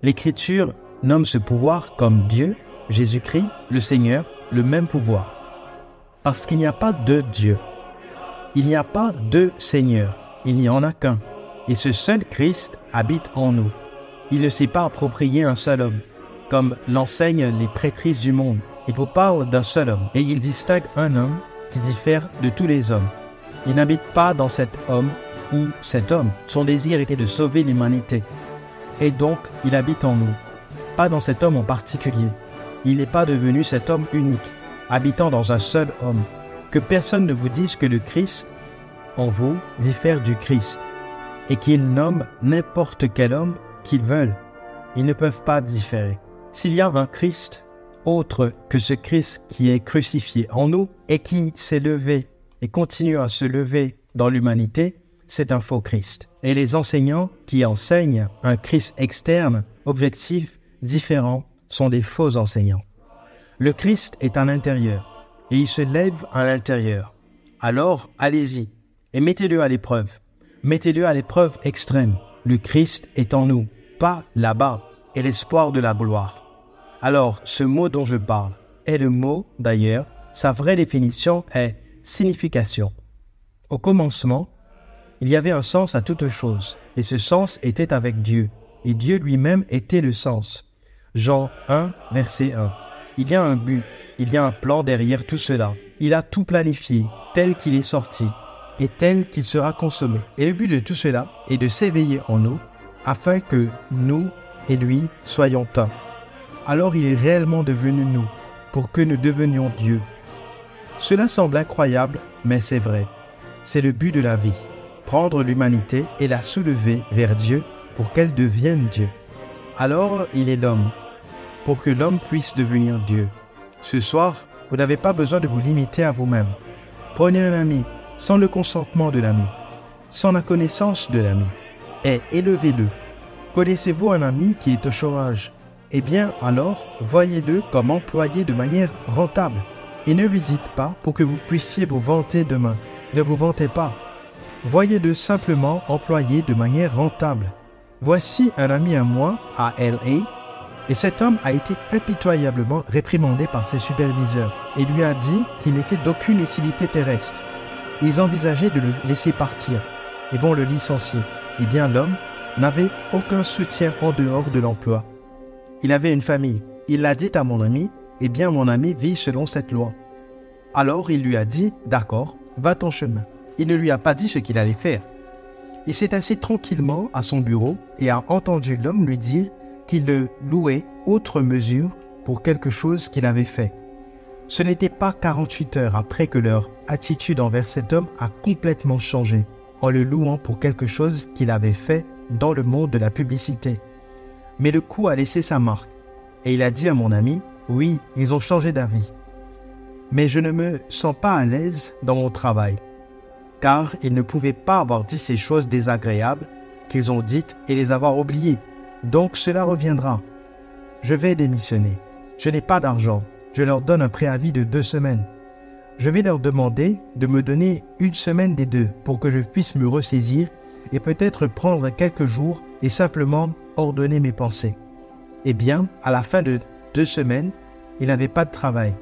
L'Écriture nomme ce pouvoir comme Dieu, Jésus-Christ, le Seigneur, le même pouvoir. Parce qu'il n'y a pas deux dieux. Il n'y a pas deux seigneurs. Il n'y en a qu'un. Et ce seul Christ habite en nous. Il ne s'est pas approprié un seul homme, comme l'enseignent les prêtrices du monde. Il vous parle d'un seul homme, et il distingue un homme qui diffère de tous les hommes. Il n'habite pas dans cet homme ou cet homme. Son désir était de sauver l'humanité. Et donc, il habite en nous. Pas dans cet homme en particulier. Il n'est pas devenu cet homme unique, habitant dans un seul homme. Que personne ne vous dise que le Christ en vous diffère du Christ et qu'ils nomment n'importe quel homme qu'ils veulent. Ils ne peuvent pas différer. S'il y a un Christ autre que ce Christ qui est crucifié en nous et qui s'est levé et continue à se lever dans l'humanité, c'est un faux Christ. Et les enseignants qui enseignent un Christ externe, objectif, différent, sont des faux enseignants. Le Christ est à l'intérieur et il se lève à l'intérieur. Alors, allez-y et mettez-le à l'épreuve. Mettez-le à l'épreuve extrême. Le Christ est en nous, pas là-bas, et l'espoir de la gloire. Alors, ce mot dont je parle est le mot, d'ailleurs, sa vraie définition est signification. Au commencement, il y avait un sens à toute chose, et ce sens était avec Dieu, et Dieu lui-même était le sens. Jean 1, verset 1. Il y a un but, il y a un plan derrière tout cela. Il a tout planifié, tel qu'il est sorti, et tel qu'il sera consommé. Et le but de tout cela est de s'éveiller en nous afin que nous et lui soyons un. Alors il est réellement devenu nous pour que nous devenions Dieu. Cela semble incroyable, mais c'est vrai. C'est le but de la vie. Prendre l'humanité et la soulever vers Dieu pour qu'elle devienne Dieu. Alors il est l'homme, pour que l'homme puisse devenir Dieu. Ce soir, vous n'avez pas besoin de vous limiter à vous-même. Prenez un ami, sans le consentement de l'ami, sans la connaissance de l'ami, et élevez-le. Connaissez-vous un ami qui est au chômage? Eh bien, alors, voyez-le comme employé de manière rentable. Et ne lui dites pas pour que vous puissiez vous vanter demain. Ne vous vantez pas. Voyez-le simplement employé de manière rentable. Voici un ami à moi à LA, et cet homme a été impitoyablement réprimandé par ses superviseurs et lui a dit qu'il n'était d'aucune utilité terrestre. Ils envisageaient de le laisser partir et vont le licencier. Eh bien, l'homme n'avait aucun soutien en dehors de l'emploi. Il avait une famille. Il l'a dit à mon ami, eh bien, mon ami vit selon cette loi. Alors il lui a dit, d'accord, va ton chemin. Il ne lui a pas dit ce qu'il allait faire. Il s'est assis tranquillement à son bureau et a entendu l'homme lui dire qu'il le louait outre mesure pour quelque chose qu'il avait fait. Ce n'était pas 48 heures après que leur attitude envers cet homme a complètement changé, en le louant pour quelque chose qu'il avait fait dans le monde de la publicité. Mais le coup a laissé sa marque, et il a dit à mon ami, oui, ils ont changé d'avis. Mais je ne me sens pas à l'aise dans mon travail, car ils ne pouvaient pas avoir dit ces choses désagréables qu'ils ont dites et les avoir oubliées. Donc cela reviendra. Je vais démissionner. Je n'ai pas d'argent je leur donne un préavis de deux semaines. Je vais leur demander de me donner une semaine des deux pour que je puisse me ressaisir et peut-être prendre quelques jours et simplement ordonner mes pensées. Eh bien, à la fin de deux semaines, il n'avait pas de travail.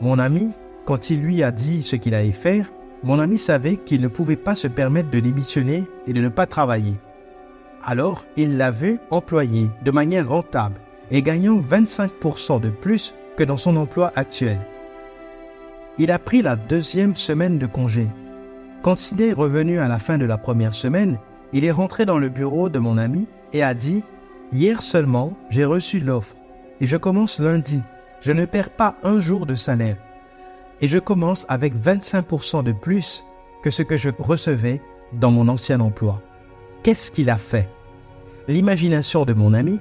Mon ami, quand il lui a dit ce qu'il allait faire, mon ami savait qu'il ne pouvait pas se permettre de démissionner et de ne pas travailler. Alors, il l'a vu employé de manière rentable et gagnant 25% de plus que dans son emploi actuel. Il a pris la deuxième semaine de congé. Quand il est revenu à la fin de la première semaine, il est rentré dans le bureau de mon ami et a dit Hier seulement, j'ai reçu l'offre et je commence lundi. Je ne perds pas un jour de salaire. Et je commence avec 25% de plus que ce que je recevais dans mon ancien emploi. Qu'est-ce qu'il a fait? L'imagination de mon ami,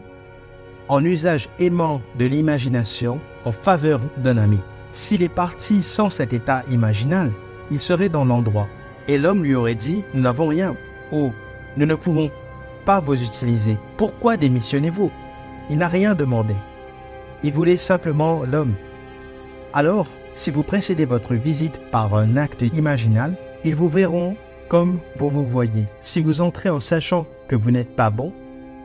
en usage aimant de l'imagination en faveur d'un ami. S'il est parti sans cet état imaginal, il serait dans l'endroit. Et l'homme lui aurait dit, nous n'avons rien. Oh, nous ne pouvons pas vous utiliser. Pourquoi démissionnez-vous? Il n'a rien demandé. Il voulait simplement l'homme. Alors, si vous précédez votre visite par un acte imaginal, ils vous verront comme vous vous voyez. Si vous entrez en sachant que vous n'êtes pas bon,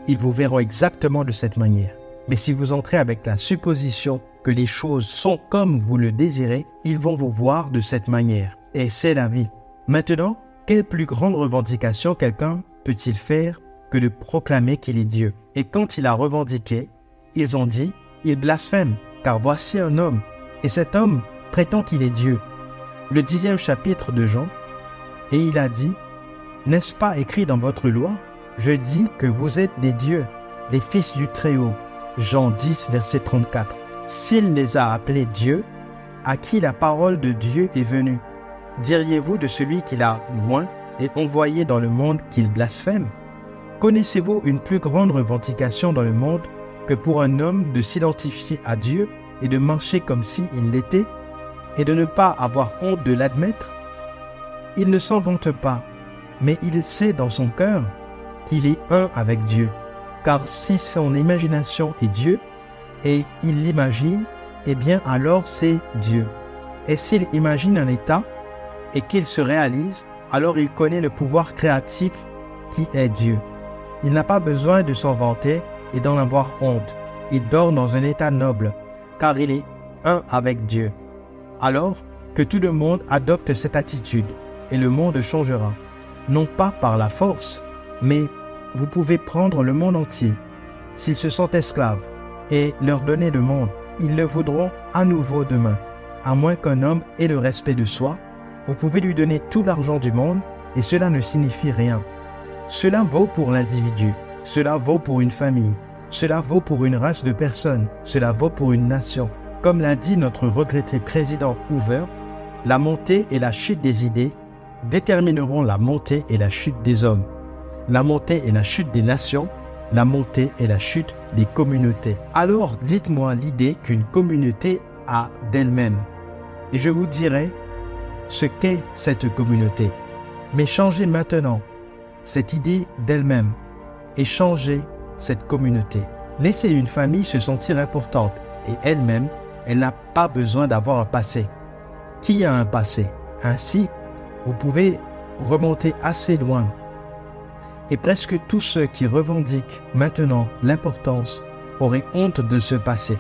ils vous verront exactement de cette manière. Mais si vous entrez avec la supposition que les choses sont comme vous le désirez, ils vont vous voir de cette manière. Et c'est la vie. Maintenant, quelle plus grande revendication quelqu'un peut-il faire que de proclamer qu'il est Dieu? Et quand il a revendiqué, ils ont dit, il blasphème, car voici un homme, et cet homme prétend qu'il est Dieu. Le dixième chapitre de Jean, et il a dit, N'est-ce pas écrit dans votre loi Je dis que vous êtes des dieux, les fils du Très-Haut. Jean 10, verset 34. S'il les a appelés dieux, à qui la parole de Dieu est venue? Diriez-vous de celui qu'il a loin et envoyé dans le monde qu'il blasphème Connaissez-vous une plus grande revendication dans le monde que pour un homme de s'identifier à Dieu et de marcher comme s'il l'était et de ne pas avoir honte de l'admettre? Il ne s'en vante pas, mais il sait dans son cœur qu'il est un avec Dieu. Car si son imagination est Dieu et il l'imagine, eh bien alors c'est Dieu. Et s'il imagine un état, et qu'il se réalise, alors il connaît le pouvoir créatif qui est Dieu. Il n'a pas besoin de s'en vanter et d'en avoir honte. Il dort dans un état noble, car il est un avec Dieu. Alors que tout le monde adopte cette attitude, et le monde changera, non pas par la force, mais vous pouvez prendre le monde entier. S'ils se sont esclaves et leur donner le monde, ils le voudront à nouveau demain. À moins qu'un homme ait le respect de soi, vous pouvez lui donner tout l'argent du monde et cela ne signifie rien. Cela vaut pour l'individu, cela vaut pour une famille, cela vaut pour une race de personnes, cela vaut pour une nation. Comme l'a dit notre regretté président Hoover, la montée et la chute des idées détermineront la montée et la chute des hommes, la montée et la chute des nations, la montée et la chute des communautés. Alors dites-moi l'idée qu'une communauté a d'elle-même. Et je vous dirai ce qu'est cette communauté. Mais changez maintenant cette idée d'elle-même et changez cette communauté. Laissez une famille se sentir importante et elle-même, elle n'a pas besoin d'avoir un passé. Qui a un passé? Ainsi, vous pouvez remonter assez loin. Et presque tous ceux qui revendiquent maintenant l'importance auraient honte de ce passé.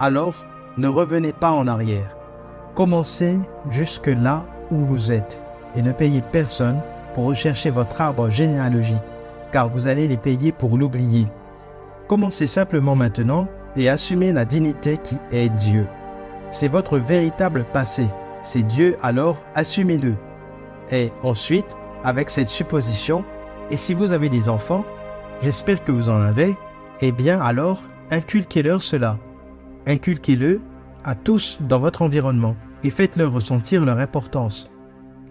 Alors, ne revenez pas en arrière. Commencez jusque là où vous êtes et ne payez personne pour rechercher votre arbre généalogique, car vous allez les payer pour l'oublier. Commencez simplement maintenant et assumez la dignité qui est Dieu. C'est votre véritable passé. C'est Dieu, alors assumez-le. Et ensuite, avec cette supposition, et si vous avez des enfants, j'espère que vous en avez, eh bien alors, inculquez-leur cela. Inculquez-le à tous dans votre environnement et faites-leur ressentir leur importance.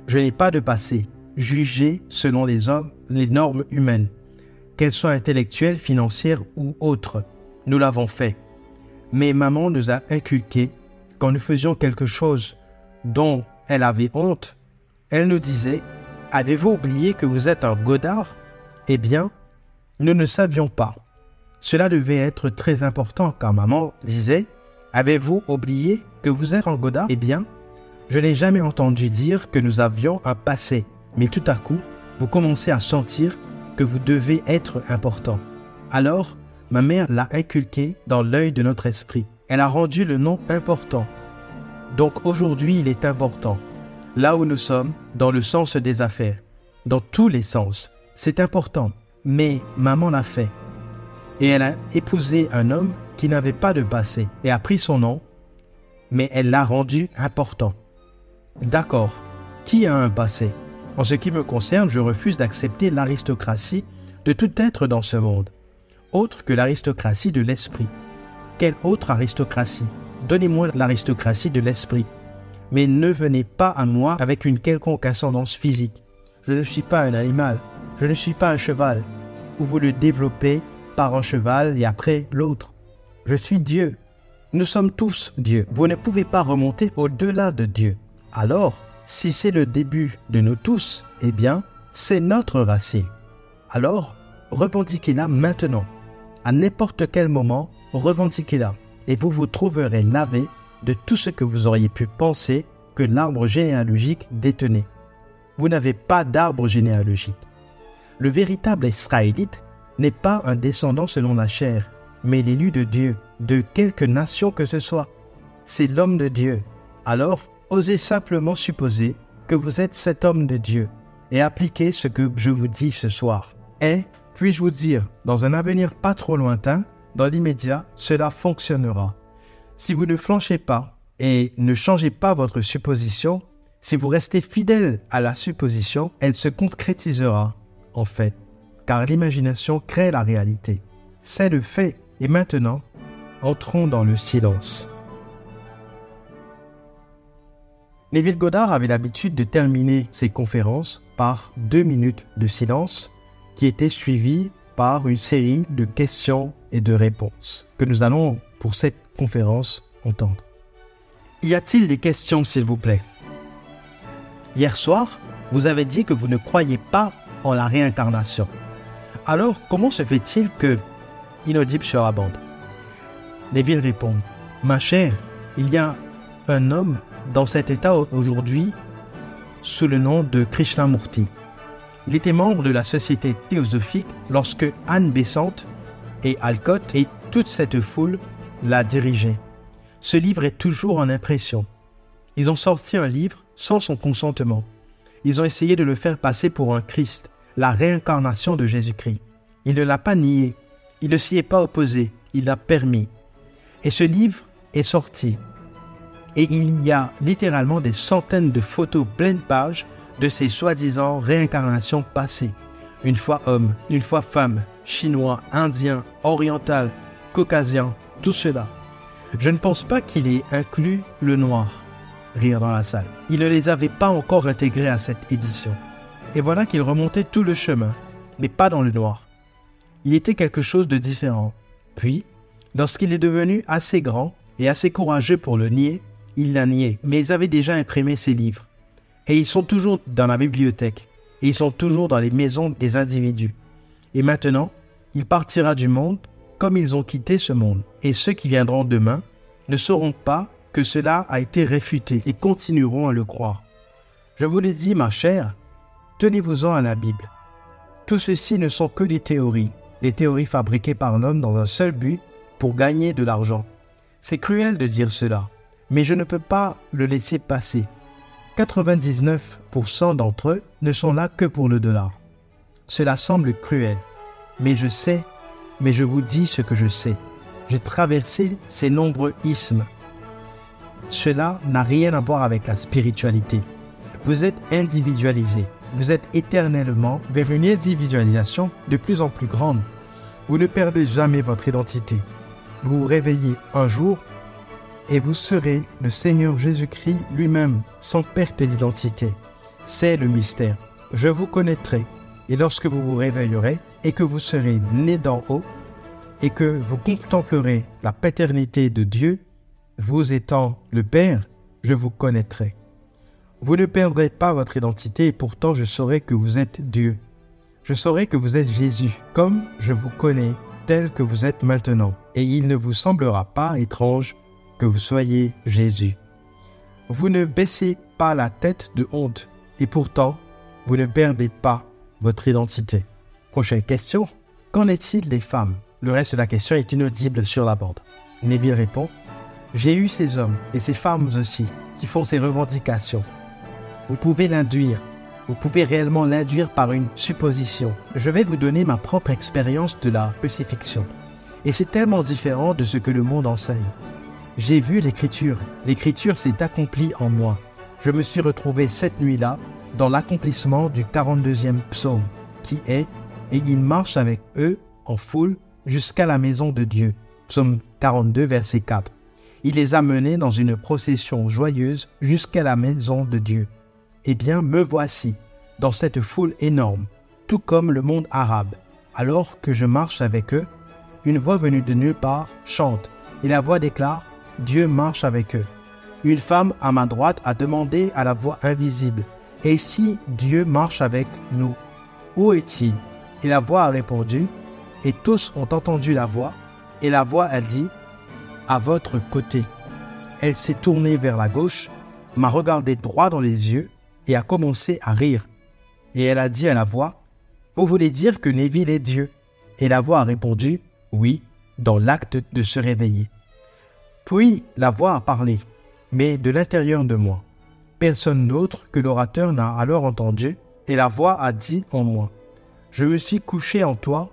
Je n'ai pas de passé. Jugez selon les hommes, les normes humaines, qu'elles soient intellectuelles, financières ou autres. Nous l'avons fait. Mais maman nous a inculqué quand nous faisions quelque chose dont elle avait honte, elle nous disait Avez-vous oublié que vous êtes un godard? Eh bien, nous ne savions pas. Cela devait être très important car maman disait Avez-vous oublié que vous êtes un godard Eh bien, je n'ai jamais entendu dire que nous avions un passé, mais tout à coup, vous commencez à sentir que vous devez être important. Alors, ma mère l'a inculqué dans l'œil de notre esprit. Elle a rendu le nom important. Donc aujourd'hui, il est important. Là où nous sommes, dans le sens des affaires, dans tous les sens, c'est important. Mais maman l'a fait. Et elle a épousé un homme qui n'avait pas de passé et a pris son nom, mais elle l'a rendu important. D'accord, qui a un passé? En ce qui me concerne, je refuse d'accepter l'aristocratie de tout être dans ce monde, autre que l'aristocratie de l'esprit. Quelle autre aristocratie? Donnez-moi l'aristocratie de l'esprit. Mais ne venez pas à moi avec une quelconque ascendance physique. Je ne suis pas un animal, je ne suis pas un cheval, où vous le développez par un cheval et après l'autre. Je suis Dieu. Nous sommes tous Dieu. Vous ne pouvez pas remonter au-delà de Dieu. Alors, si c'est le début de nous tous, eh bien, c'est notre racine. Alors, revendiquez-la maintenant. À n'importe quel moment, revendiquez-la. Et vous vous trouverez lavé de tout ce que vous auriez pu penser que l'arbre généalogique détenait. Vous n'avez pas d'arbre généalogique. Le véritable Israélite n'est pas un descendant selon la chair, mais l'élu de Dieu, de quelque nation que ce soit. C'est l'homme de Dieu. Alors, osez simplement supposer que vous êtes cet homme de Dieu et appliquez ce que je vous dis ce soir. Et, puis-je vous dire, dans un avenir pas trop lointain, dans l'immédiat, cela fonctionnera. Si vous ne flanchez pas et ne changez pas votre supposition, si vous restez fidèle à la supposition, elle se concrétisera, en fait, car l'imagination crée la réalité. C'est le fait. Et maintenant, entrons dans le silence. Neville Goddard avait l'habitude de terminer ses conférences par deux minutes de silence qui étaient suivies par une série de questions et de réponses que nous allons pour cette conférence entendre. Y a-t-il des questions, s'il vous plaît? Hier soir, vous avez dit que vous ne croyez pas en la réincarnation. Alors, comment se fait-il que Inaudible se rabande Neville répond Ma chère, il y a un homme dans cet état aujourd'hui sous le nom de Krishnamurti. Il était membre de la Société théosophique lorsque Anne Besante et Alcott et toute cette foule l'a dirigé. Ce livre est toujours en impression. Ils ont sorti un livre sans son consentement. Ils ont essayé de le faire passer pour un Christ, la réincarnation de Jésus-Christ. Il ne l'a pas nié, il ne s'y est pas opposé, il l'a permis. Et ce livre est sorti et il y a littéralement des centaines de photos pleines pages de ces soi-disant réincarnations passées. Une fois homme, une fois femme, chinois, indien, oriental, caucasien, tout cela. Je ne pense pas qu'il ait inclus le noir. Rire dans la salle. Il ne les avait pas encore intégrés à cette édition. Et voilà qu'il remontait tout le chemin, mais pas dans le noir. Il était quelque chose de différent. Puis, lorsqu'il est devenu assez grand et assez courageux pour le nier, il l'a nié, mais ils avaient déjà imprimé ces livres. Et ils sont toujours dans la bibliothèque. Et ils sont toujours dans les maisons des individus. Et maintenant, il partira du monde comme ils ont quitté ce monde. Et ceux qui viendront demain ne sauront pas que cela a été réfuté et continueront à le croire. Je vous l'ai dit, ma chère, tenez-vous-en à la Bible. Tout ceci ne sont que des théories, des théories fabriquées par l'homme dans un seul but, pour gagner de l'argent. C'est cruel de dire cela, mais je ne peux pas le laisser passer. 99% d'entre eux ne sont là que pour le dollar. Cela semble cruel, mais je sais, mais je vous dis ce que je sais. J'ai traversé ces nombreux isthmes. Cela n'a rien à voir avec la spiritualité. Vous êtes individualisé. Vous êtes éternellement vers une individualisation de plus en plus grande. Vous ne perdez jamais votre identité. Vous vous réveillez un jour et vous serez le Seigneur Jésus-Christ lui-même, sans perte d'identité. C'est le mystère. Je vous connaîtrai, et lorsque vous vous réveillerez, et que vous serez né d'en haut, et que vous contemplerez la paternité de Dieu, vous étant le Père, je vous connaîtrai. Vous ne perdrez pas votre identité, et pourtant je saurai que vous êtes Dieu. Je saurai que vous êtes Jésus, comme je vous connais, tel que vous êtes maintenant, et il ne vous semblera pas étrange que vous soyez Jésus. Vous ne baissez pas la tête de honte et pourtant, vous ne perdez pas votre identité. Prochaine question. Qu'en est-il des femmes? Le reste de la question est inaudible sur la bande. Neville répond J'ai eu ces hommes et ces femmes aussi qui font ces revendications. Vous pouvez l'induire. Vous pouvez réellement l'induire par une supposition. Je vais vous donner ma propre expérience de la crucifixion. Et c'est tellement différent de ce que le monde enseigne. J'ai vu l'écriture. L'écriture s'est accomplie en moi. Je me suis retrouvé cette nuit-là dans l'accomplissement du 42e psaume, qui est Et il marche avec eux en foule jusqu'à la maison de Dieu. Psaume 42, verset 4. Il les a menés dans une procession joyeuse jusqu'à la maison de Dieu. Eh bien, me voici, dans cette foule énorme, tout comme le monde arabe. Alors que je marche avec eux, une voix venue de nulle part chante, et la voix déclare, Dieu marche avec eux. Une femme à ma droite a demandé à la voix invisible, Et si Dieu marche avec nous, où est-il? Et la voix a répondu, et tous ont entendu la voix, et la voix a dit, à votre côté. Elle s'est tournée vers la gauche, m'a regardé droit dans les yeux, et a commencé à rire. Et elle a dit à la voix, Vous voulez dire que Neville est Dieu? Et la voix a répondu, Oui, dans l'acte de se réveiller. Puis la voix a parlé, mais de l'intérieur de moi. Personne d'autre que l'orateur n'a alors entendu, et la voix a dit en moi, Je me suis couché en toi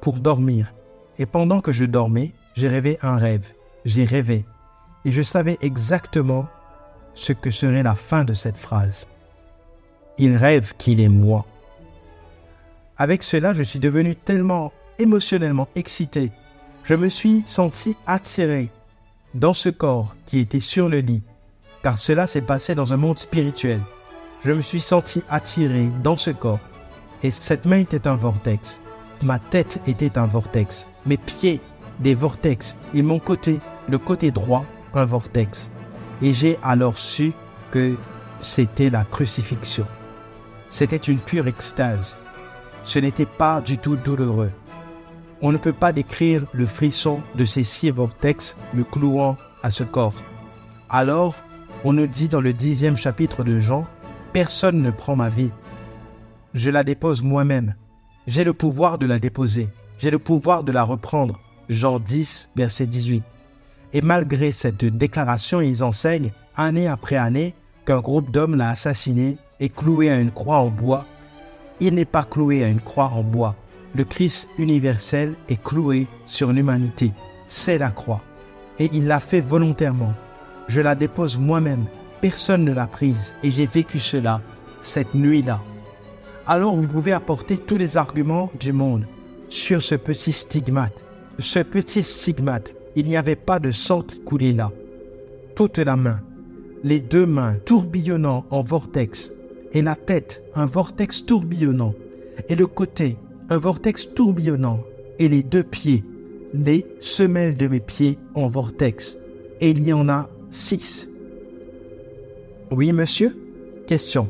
pour dormir, et pendant que je dormais, j'ai rêvé un rêve, j'ai rêvé, et je savais exactement ce que serait la fin de cette phrase. Il rêve qu'il est moi. Avec cela, je suis devenu tellement émotionnellement excité. Je me suis senti attiré dans ce corps qui était sur le lit, car cela s'est passé dans un monde spirituel. Je me suis senti attiré dans ce corps, et cette main était un vortex. Ma tête était un vortex, mes pieds des vortex, et mon côté, le côté droit, un vortex. Et j'ai alors su que c'était la crucifixion. C'était une pure extase. Ce n'était pas du tout douloureux. On ne peut pas décrire le frisson de ces six vortex me clouant à ce corps. Alors, on nous dit dans le dixième chapitre de Jean, Personne ne prend ma vie. Je la dépose moi-même. J'ai le pouvoir de la déposer. J'ai le pouvoir de la reprendre. Jean 10, verset 18. Et malgré cette déclaration, ils enseignent, année après année, qu'un groupe d'hommes l'a assassiné et cloué à une croix en bois. Il n'est pas cloué à une croix en bois. Le Christ universel est cloué sur l'humanité. C'est la croix. Et il l'a fait volontairement. Je la dépose moi-même. Personne ne l'a prise. Et j'ai vécu cela cette nuit-là. Alors vous pouvez apporter tous les arguments du monde sur ce petit stigmate. Ce petit stigmate, il n'y avait pas de sang qui coulait là. Toute la main, les deux mains tourbillonnant en vortex, et la tête, un vortex tourbillonnant, et le côté, un vortex tourbillonnant, et les deux pieds, les semelles de mes pieds en vortex. Et il y en a six. Oui, monsieur Question.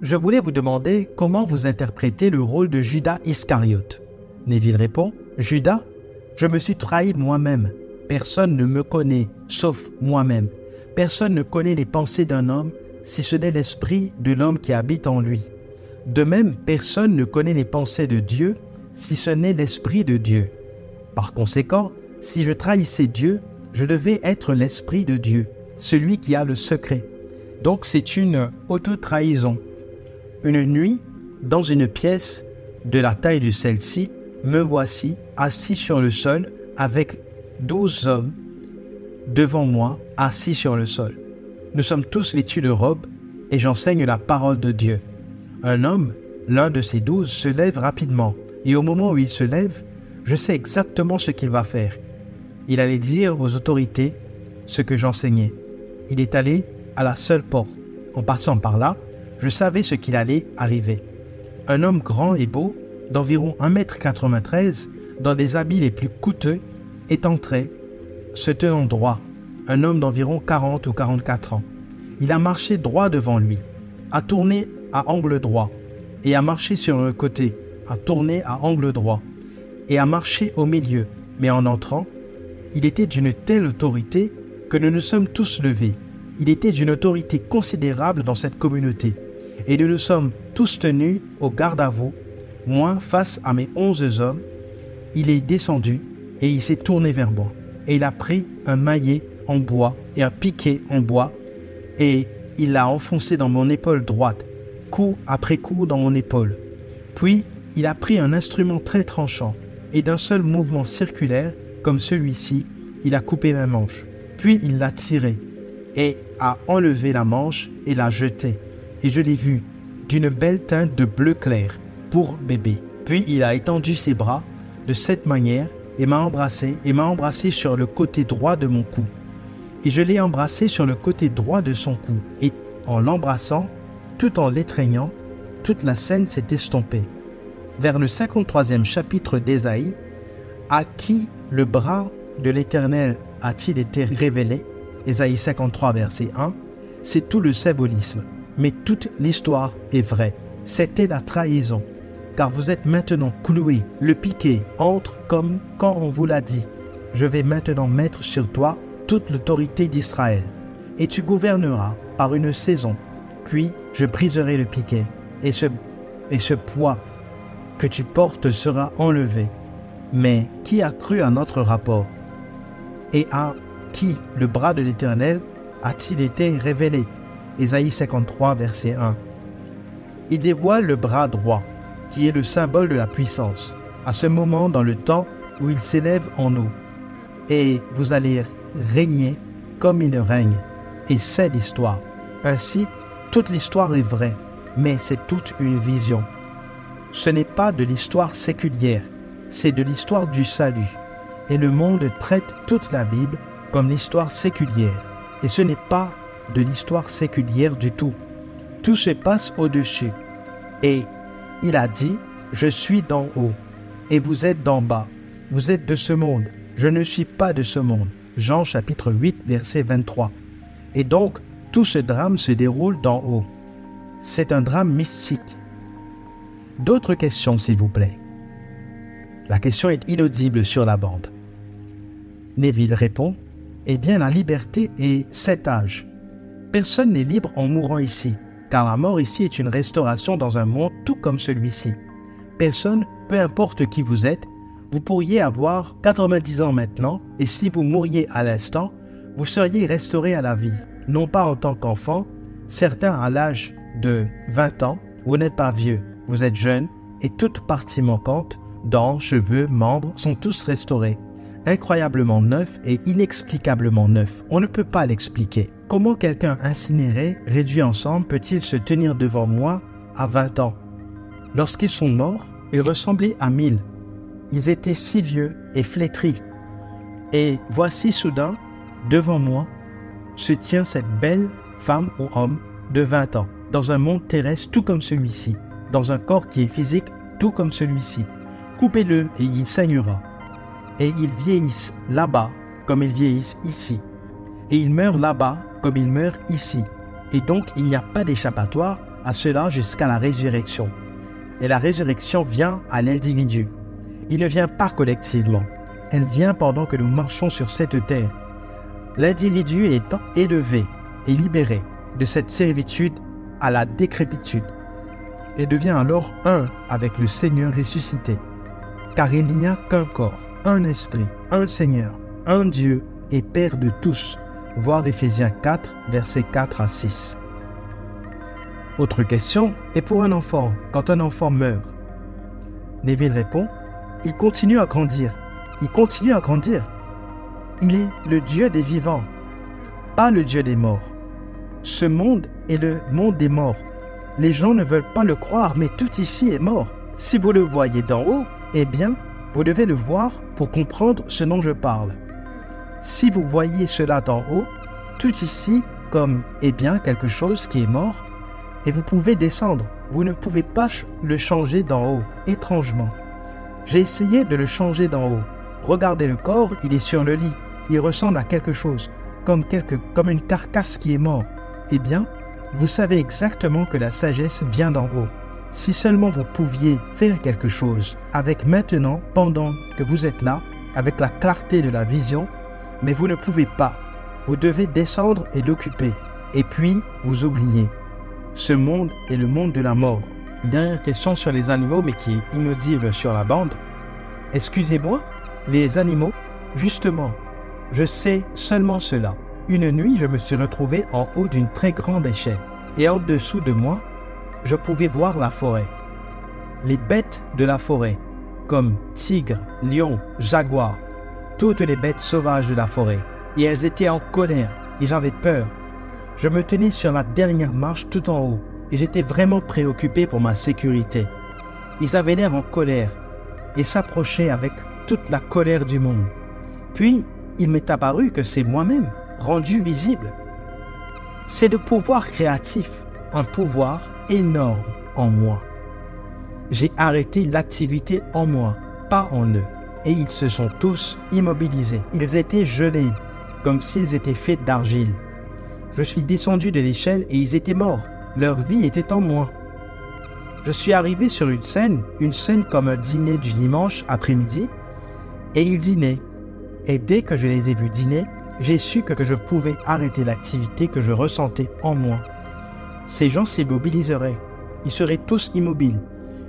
Je voulais vous demander comment vous interprétez le rôle de Judas Iscariote. Neville répond Judas, je me suis trahi moi-même. Personne ne me connaît, sauf moi-même. Personne ne connaît les pensées d'un homme si ce n'est l'esprit de l'homme qui habite en lui. De même, personne ne connaît les pensées de Dieu si ce n'est l'esprit de Dieu. Par conséquent, si je trahissais Dieu, je devais être l'esprit de Dieu, celui qui a le secret. Donc c'est une auto-trahison. Une nuit, dans une pièce de la taille de celle-ci, me voici assis sur le sol avec douze hommes devant moi assis sur le sol. Nous sommes tous vêtus de robes et j'enseigne la parole de Dieu. Un homme, l'un de ces douze, se lève rapidement et au moment où il se lève, je sais exactement ce qu'il va faire. Il allait dire aux autorités ce que j'enseignais. Il est allé à la seule porte. En passant par là, je savais ce qu'il allait arriver. Un homme grand et beau, d'environ 1m93, dans des habits les plus coûteux, est entré, se tenant droit, un homme d'environ 40 ou 44 ans. Il a marché droit devant lui, a tourné à angle droit, et a marché sur le côté, a tourné à angle droit, et a marché au milieu. Mais en entrant, il était d'une telle autorité que nous nous sommes tous levés. Il était d'une autorité considérable dans cette communauté. Et nous nous sommes tous tenus au garde à vous, moi face à mes onze hommes, il est descendu et il s'est tourné vers moi. Et il a pris un maillet en bois et un piquet en bois et il l'a enfoncé dans mon épaule droite, coup après coup dans mon épaule. Puis il a pris un instrument très tranchant et d'un seul mouvement circulaire, comme celui-ci, il a coupé ma manche. Puis il l'a tiré et a enlevé la manche et l'a jeté. Et je l'ai vu d'une belle teinte de bleu clair pour bébé. Puis il a étendu ses bras de cette manière et m'a embrassé et m'a embrassé sur le côté droit de mon cou. Et je l'ai embrassé sur le côté droit de son cou. Et en l'embrassant, tout en l'étreignant, toute la scène s'est estompée. Vers le 53e chapitre d'Ésaïe, à qui le bras de l'Éternel a-t-il été révélé? Ésaïe 53, verset 1, c'est tout le symbolisme. Mais toute l'histoire est vraie. C'était la trahison. Car vous êtes maintenant cloué, le piqué entre comme quand on vous l'a dit. Je vais maintenant mettre sur toi toute l'autorité d'Israël. Et tu gouverneras par une saison. Puis je briserai le piquet. Et ce, et ce poids que tu portes sera enlevé. Mais qui a cru à notre rapport? Et à qui le bras de l'Éternel a-t-il été révélé? Ésaïe 53, verset 1. Il dévoile le bras droit, qui est le symbole de la puissance, à ce moment dans le temps où il s'élève en eau. Et vous allez régner comme il règne. Et c'est l'histoire. Ainsi, toute l'histoire est vraie, mais c'est toute une vision. Ce n'est pas de l'histoire séculière, c'est de l'histoire du salut. Et le monde traite toute la Bible comme l'histoire séculière. Et ce n'est pas de l'histoire séculière du tout. Tout se passe au-dessus. Et il a dit, je suis d'en haut, et vous êtes d'en bas. Vous êtes de ce monde. Je ne suis pas de ce monde. Jean chapitre 8, verset 23. Et donc, tout ce drame se déroule d'en haut. C'est un drame mystique. D'autres questions, s'il vous plaît. La question est inaudible sur la bande. Neville répond eh bien, la liberté est cet âge. Personne n'est libre en mourant ici, car la mort ici est une restauration dans un monde tout comme celui-ci. Personne, peu importe qui vous êtes, vous pourriez avoir 90 ans maintenant, et si vous mouriez à l'instant, vous seriez restauré à la vie, non pas en tant qu'enfant, certains à l'âge de 20 ans, vous n'êtes pas vieux, vous êtes jeune, et toute partie manquante, dents, cheveux, membres, sont tous restaurés incroyablement neuf et inexplicablement neuf. On ne peut pas l'expliquer. Comment quelqu'un incinéré, réduit ensemble, peut-il se tenir devant moi à 20 ans? Lorsqu'ils sont morts, ils ressemblaient à mille. Ils étaient si vieux et flétris. Et voici soudain, devant moi, se tient cette belle femme ou homme de 20 ans, dans un monde terrestre tout comme celui-ci, dans un corps qui est physique tout comme celui-ci. Coupez-le et il saignera et ils vieillissent là-bas comme ils vieillissent ici. Et ils meurent là-bas comme ils meurent ici. Et donc il n'y a pas d'échappatoire à cela jusqu'à la résurrection. Et la résurrection vient à l'individu. Il ne vient pas collectivement. Elle vient pendant que nous marchons sur cette terre. L'individu est élevé et libéré de cette servitude à la décrépitude et devient alors un avec le Seigneur ressuscité. Car il n'y a qu'un corps un esprit, un Seigneur, un Dieu et Père de tous. Voir Ephésiens 4, versets 4 à 6. Autre question, et pour un enfant, quand un enfant meurt Neville répond, il continue à grandir. Il continue à grandir. Il est le Dieu des vivants, pas le Dieu des morts. Ce monde est le monde des morts. Les gens ne veulent pas le croire, mais tout ici est mort. Si vous le voyez d'en haut, eh bien, vous devez le voir pour comprendre ce dont je parle. Si vous voyez cela d'en haut, tout ici comme est bien quelque chose qui est mort, et vous pouvez descendre. Vous ne pouvez pas le changer d'en haut, étrangement. J'ai essayé de le changer d'en haut. Regardez le corps, il est sur le lit. Il ressemble à quelque chose, comme, quelque, comme une carcasse qui est morte. Eh bien, vous savez exactement que la sagesse vient d'en haut. Si seulement vous pouviez faire quelque chose avec maintenant, pendant que vous êtes là, avec la clarté de la vision, mais vous ne pouvez pas. Vous devez descendre et l'occuper. Et puis, vous oubliez. Ce monde est le monde de la mort. Dernière question sur les animaux, mais qui est inaudible sur la bande. Excusez-moi, les animaux Justement, je sais seulement cela. Une nuit, je me suis retrouvé en haut d'une très grande échelle, et en dessous de moi, je pouvais voir la forêt. Les bêtes de la forêt, comme tigres, lions, jaguars, toutes les bêtes sauvages de la forêt, et elles étaient en colère, et j'avais peur. Je me tenais sur la dernière marche tout en haut, et j'étais vraiment préoccupé pour ma sécurité. Ils avaient l'air en colère, et s'approchaient avec toute la colère du monde. Puis, il m'est apparu que c'est moi-même, rendu visible. C'est le pouvoir créatif, un pouvoir énorme en moi. J'ai arrêté l'activité en moi, pas en eux, et ils se sont tous immobilisés. Ils étaient gelés, comme s'ils étaient faits d'argile. Je suis descendu de l'échelle et ils étaient morts. Leur vie était en moi. Je suis arrivé sur une scène, une scène comme un dîner du dimanche après-midi, et ils dînaient. Et dès que je les ai vus dîner, j'ai su que je pouvais arrêter l'activité que je ressentais en moi. Ces gens s'immobiliseraient. Ils seraient tous immobiles.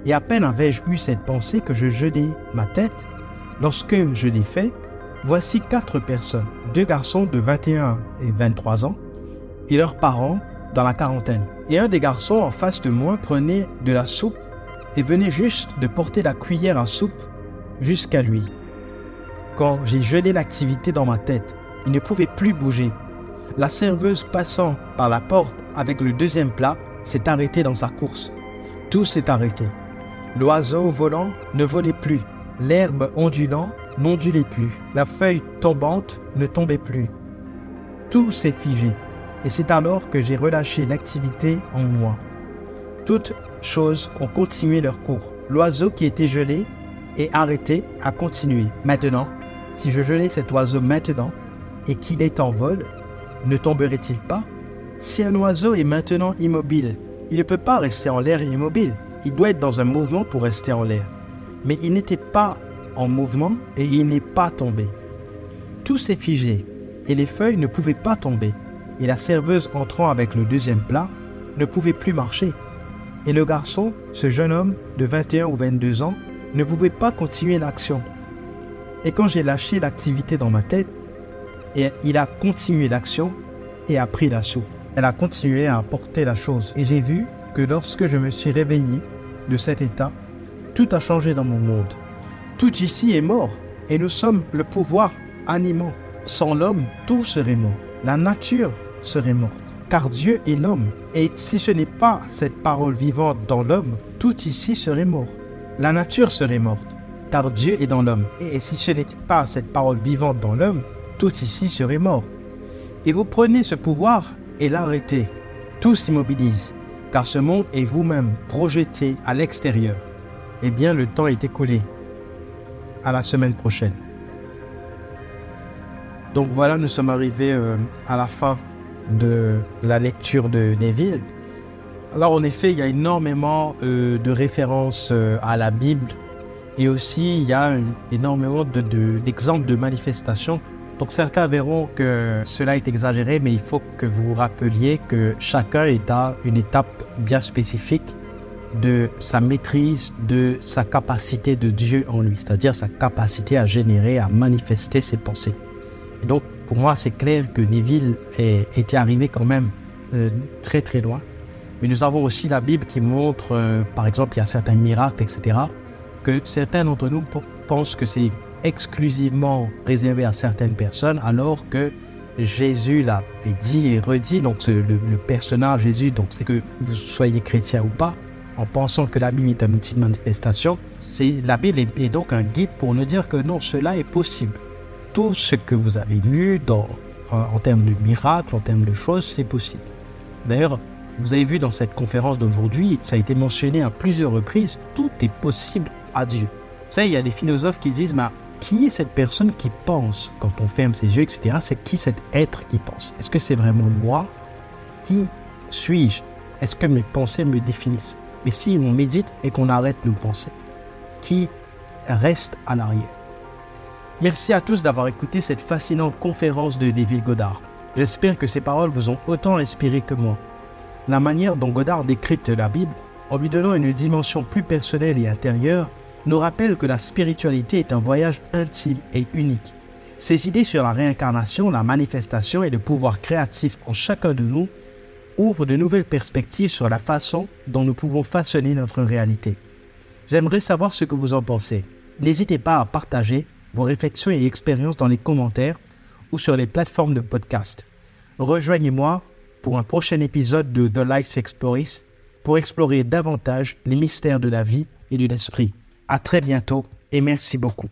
Et à peine avais-je eu cette pensée que je gelais ma tête. Lorsque je l'ai fait, voici quatre personnes, deux garçons de 21 et 23 ans, et leurs parents dans la quarantaine. Et un des garçons en face de moi prenait de la soupe et venait juste de porter la cuillère à soupe jusqu'à lui. Quand j'ai gelé l'activité dans ma tête, il ne pouvait plus bouger. La serveuse passant par la porte avec le deuxième plat s'est arrêtée dans sa course. Tout s'est arrêté. L'oiseau volant ne volait plus. L'herbe ondulant n'ondulait plus. La feuille tombante ne tombait plus. Tout s'est figé. Et c'est alors que j'ai relâché l'activité en moi. Toutes choses ont continué leur cours. L'oiseau qui était gelé et arrêté a continué. Maintenant, si je gelais cet oiseau maintenant et qu'il est en vol, ne tomberait-il pas? Si un oiseau est maintenant immobile, il ne peut pas rester en l'air immobile. Il doit être dans un mouvement pour rester en l'air. Mais il n'était pas en mouvement et il n'est pas tombé. Tout s'est figé et les feuilles ne pouvaient pas tomber. Et la serveuse entrant avec le deuxième plat ne pouvait plus marcher. Et le garçon, ce jeune homme de 21 ou 22 ans, ne pouvait pas continuer l'action. Et quand j'ai lâché l'activité dans ma tête, et il a continué l'action et a pris la soupe. Elle a continué à apporter la chose. Et j'ai vu que lorsque je me suis réveillé de cet état, tout a changé dans mon monde. Tout ici est mort et nous sommes le pouvoir animant. Sans l'homme, tout serait mort. La nature serait morte. Car Dieu est l'homme. Et si ce n'est pas cette parole vivante dans l'homme, tout ici serait mort. La nature serait morte car Dieu est dans l'homme. Et si ce n'était pas cette parole vivante dans l'homme, tout ici serait mort. Et vous prenez ce pouvoir et l'arrêtez. Tout s'immobilise, car ce monde est vous-même projeté à l'extérieur. Eh bien, le temps est écoulé. À la semaine prochaine. Donc voilà, nous sommes arrivés euh, à la fin de la lecture de Neville. Alors en effet, il y a énormément euh, de références euh, à la Bible et aussi, il y a énormément d'exemples de, de manifestations. Donc certains verront que cela est exagéré, mais il faut que vous vous rappeliez que chacun est à une étape bien spécifique de sa maîtrise, de sa capacité de Dieu en lui, c'est-à-dire sa capacité à générer, à manifester ses pensées. Et donc, pour moi, c'est clair que Neville était arrivé quand même euh, très très loin. Mais nous avons aussi la Bible qui montre, euh, par exemple, il y a certains miracles, etc que certains d'entre nous pensent que c'est exclusivement réservé à certaines personnes, alors que Jésus l'a dit et redit, donc le, personnage Jésus, donc c'est que vous soyez chrétien ou pas, en pensant que la Bible est un outil de manifestation, la Bible est, donc un guide pour nous dire que non, cela est possible. Tout ce que vous avez lu dans, en, en termes de miracles, en termes de choses, c'est possible. D'ailleurs, vous avez vu dans cette conférence d'aujourd'hui, ça a été mentionné à plusieurs reprises, tout est possible à Dieu. Vous savez, il y a des philosophes qui disent, mais qui est cette personne qui pense quand on ferme ses yeux, etc. C'est qui cet être qui pense? Est-ce que c'est vraiment moi? Qui suis-je? Est-ce que mes pensées me définissent? Mais si on médite et qu'on arrête nos pensées, qui reste à l'arrière? Merci à tous d'avoir écouté cette fascinante conférence de Neville Goddard. J'espère que ces paroles vous ont autant inspiré que moi. La manière dont Godard décrypte la Bible, en lui donnant une dimension plus personnelle et intérieure, nous rappelle que la spiritualité est un voyage intime et unique. Ces idées sur la réincarnation, la manifestation et le pouvoir créatif en chacun de nous ouvrent de nouvelles perspectives sur la façon dont nous pouvons façonner notre réalité. J'aimerais savoir ce que vous en pensez. N'hésitez pas à partager vos réflexions et expériences dans les commentaires ou sur les plateformes de podcast. Rejoignez-moi pour un prochain épisode de The Life Explorers pour explorer davantage les mystères de la vie et de l'esprit. À très bientôt et merci beaucoup.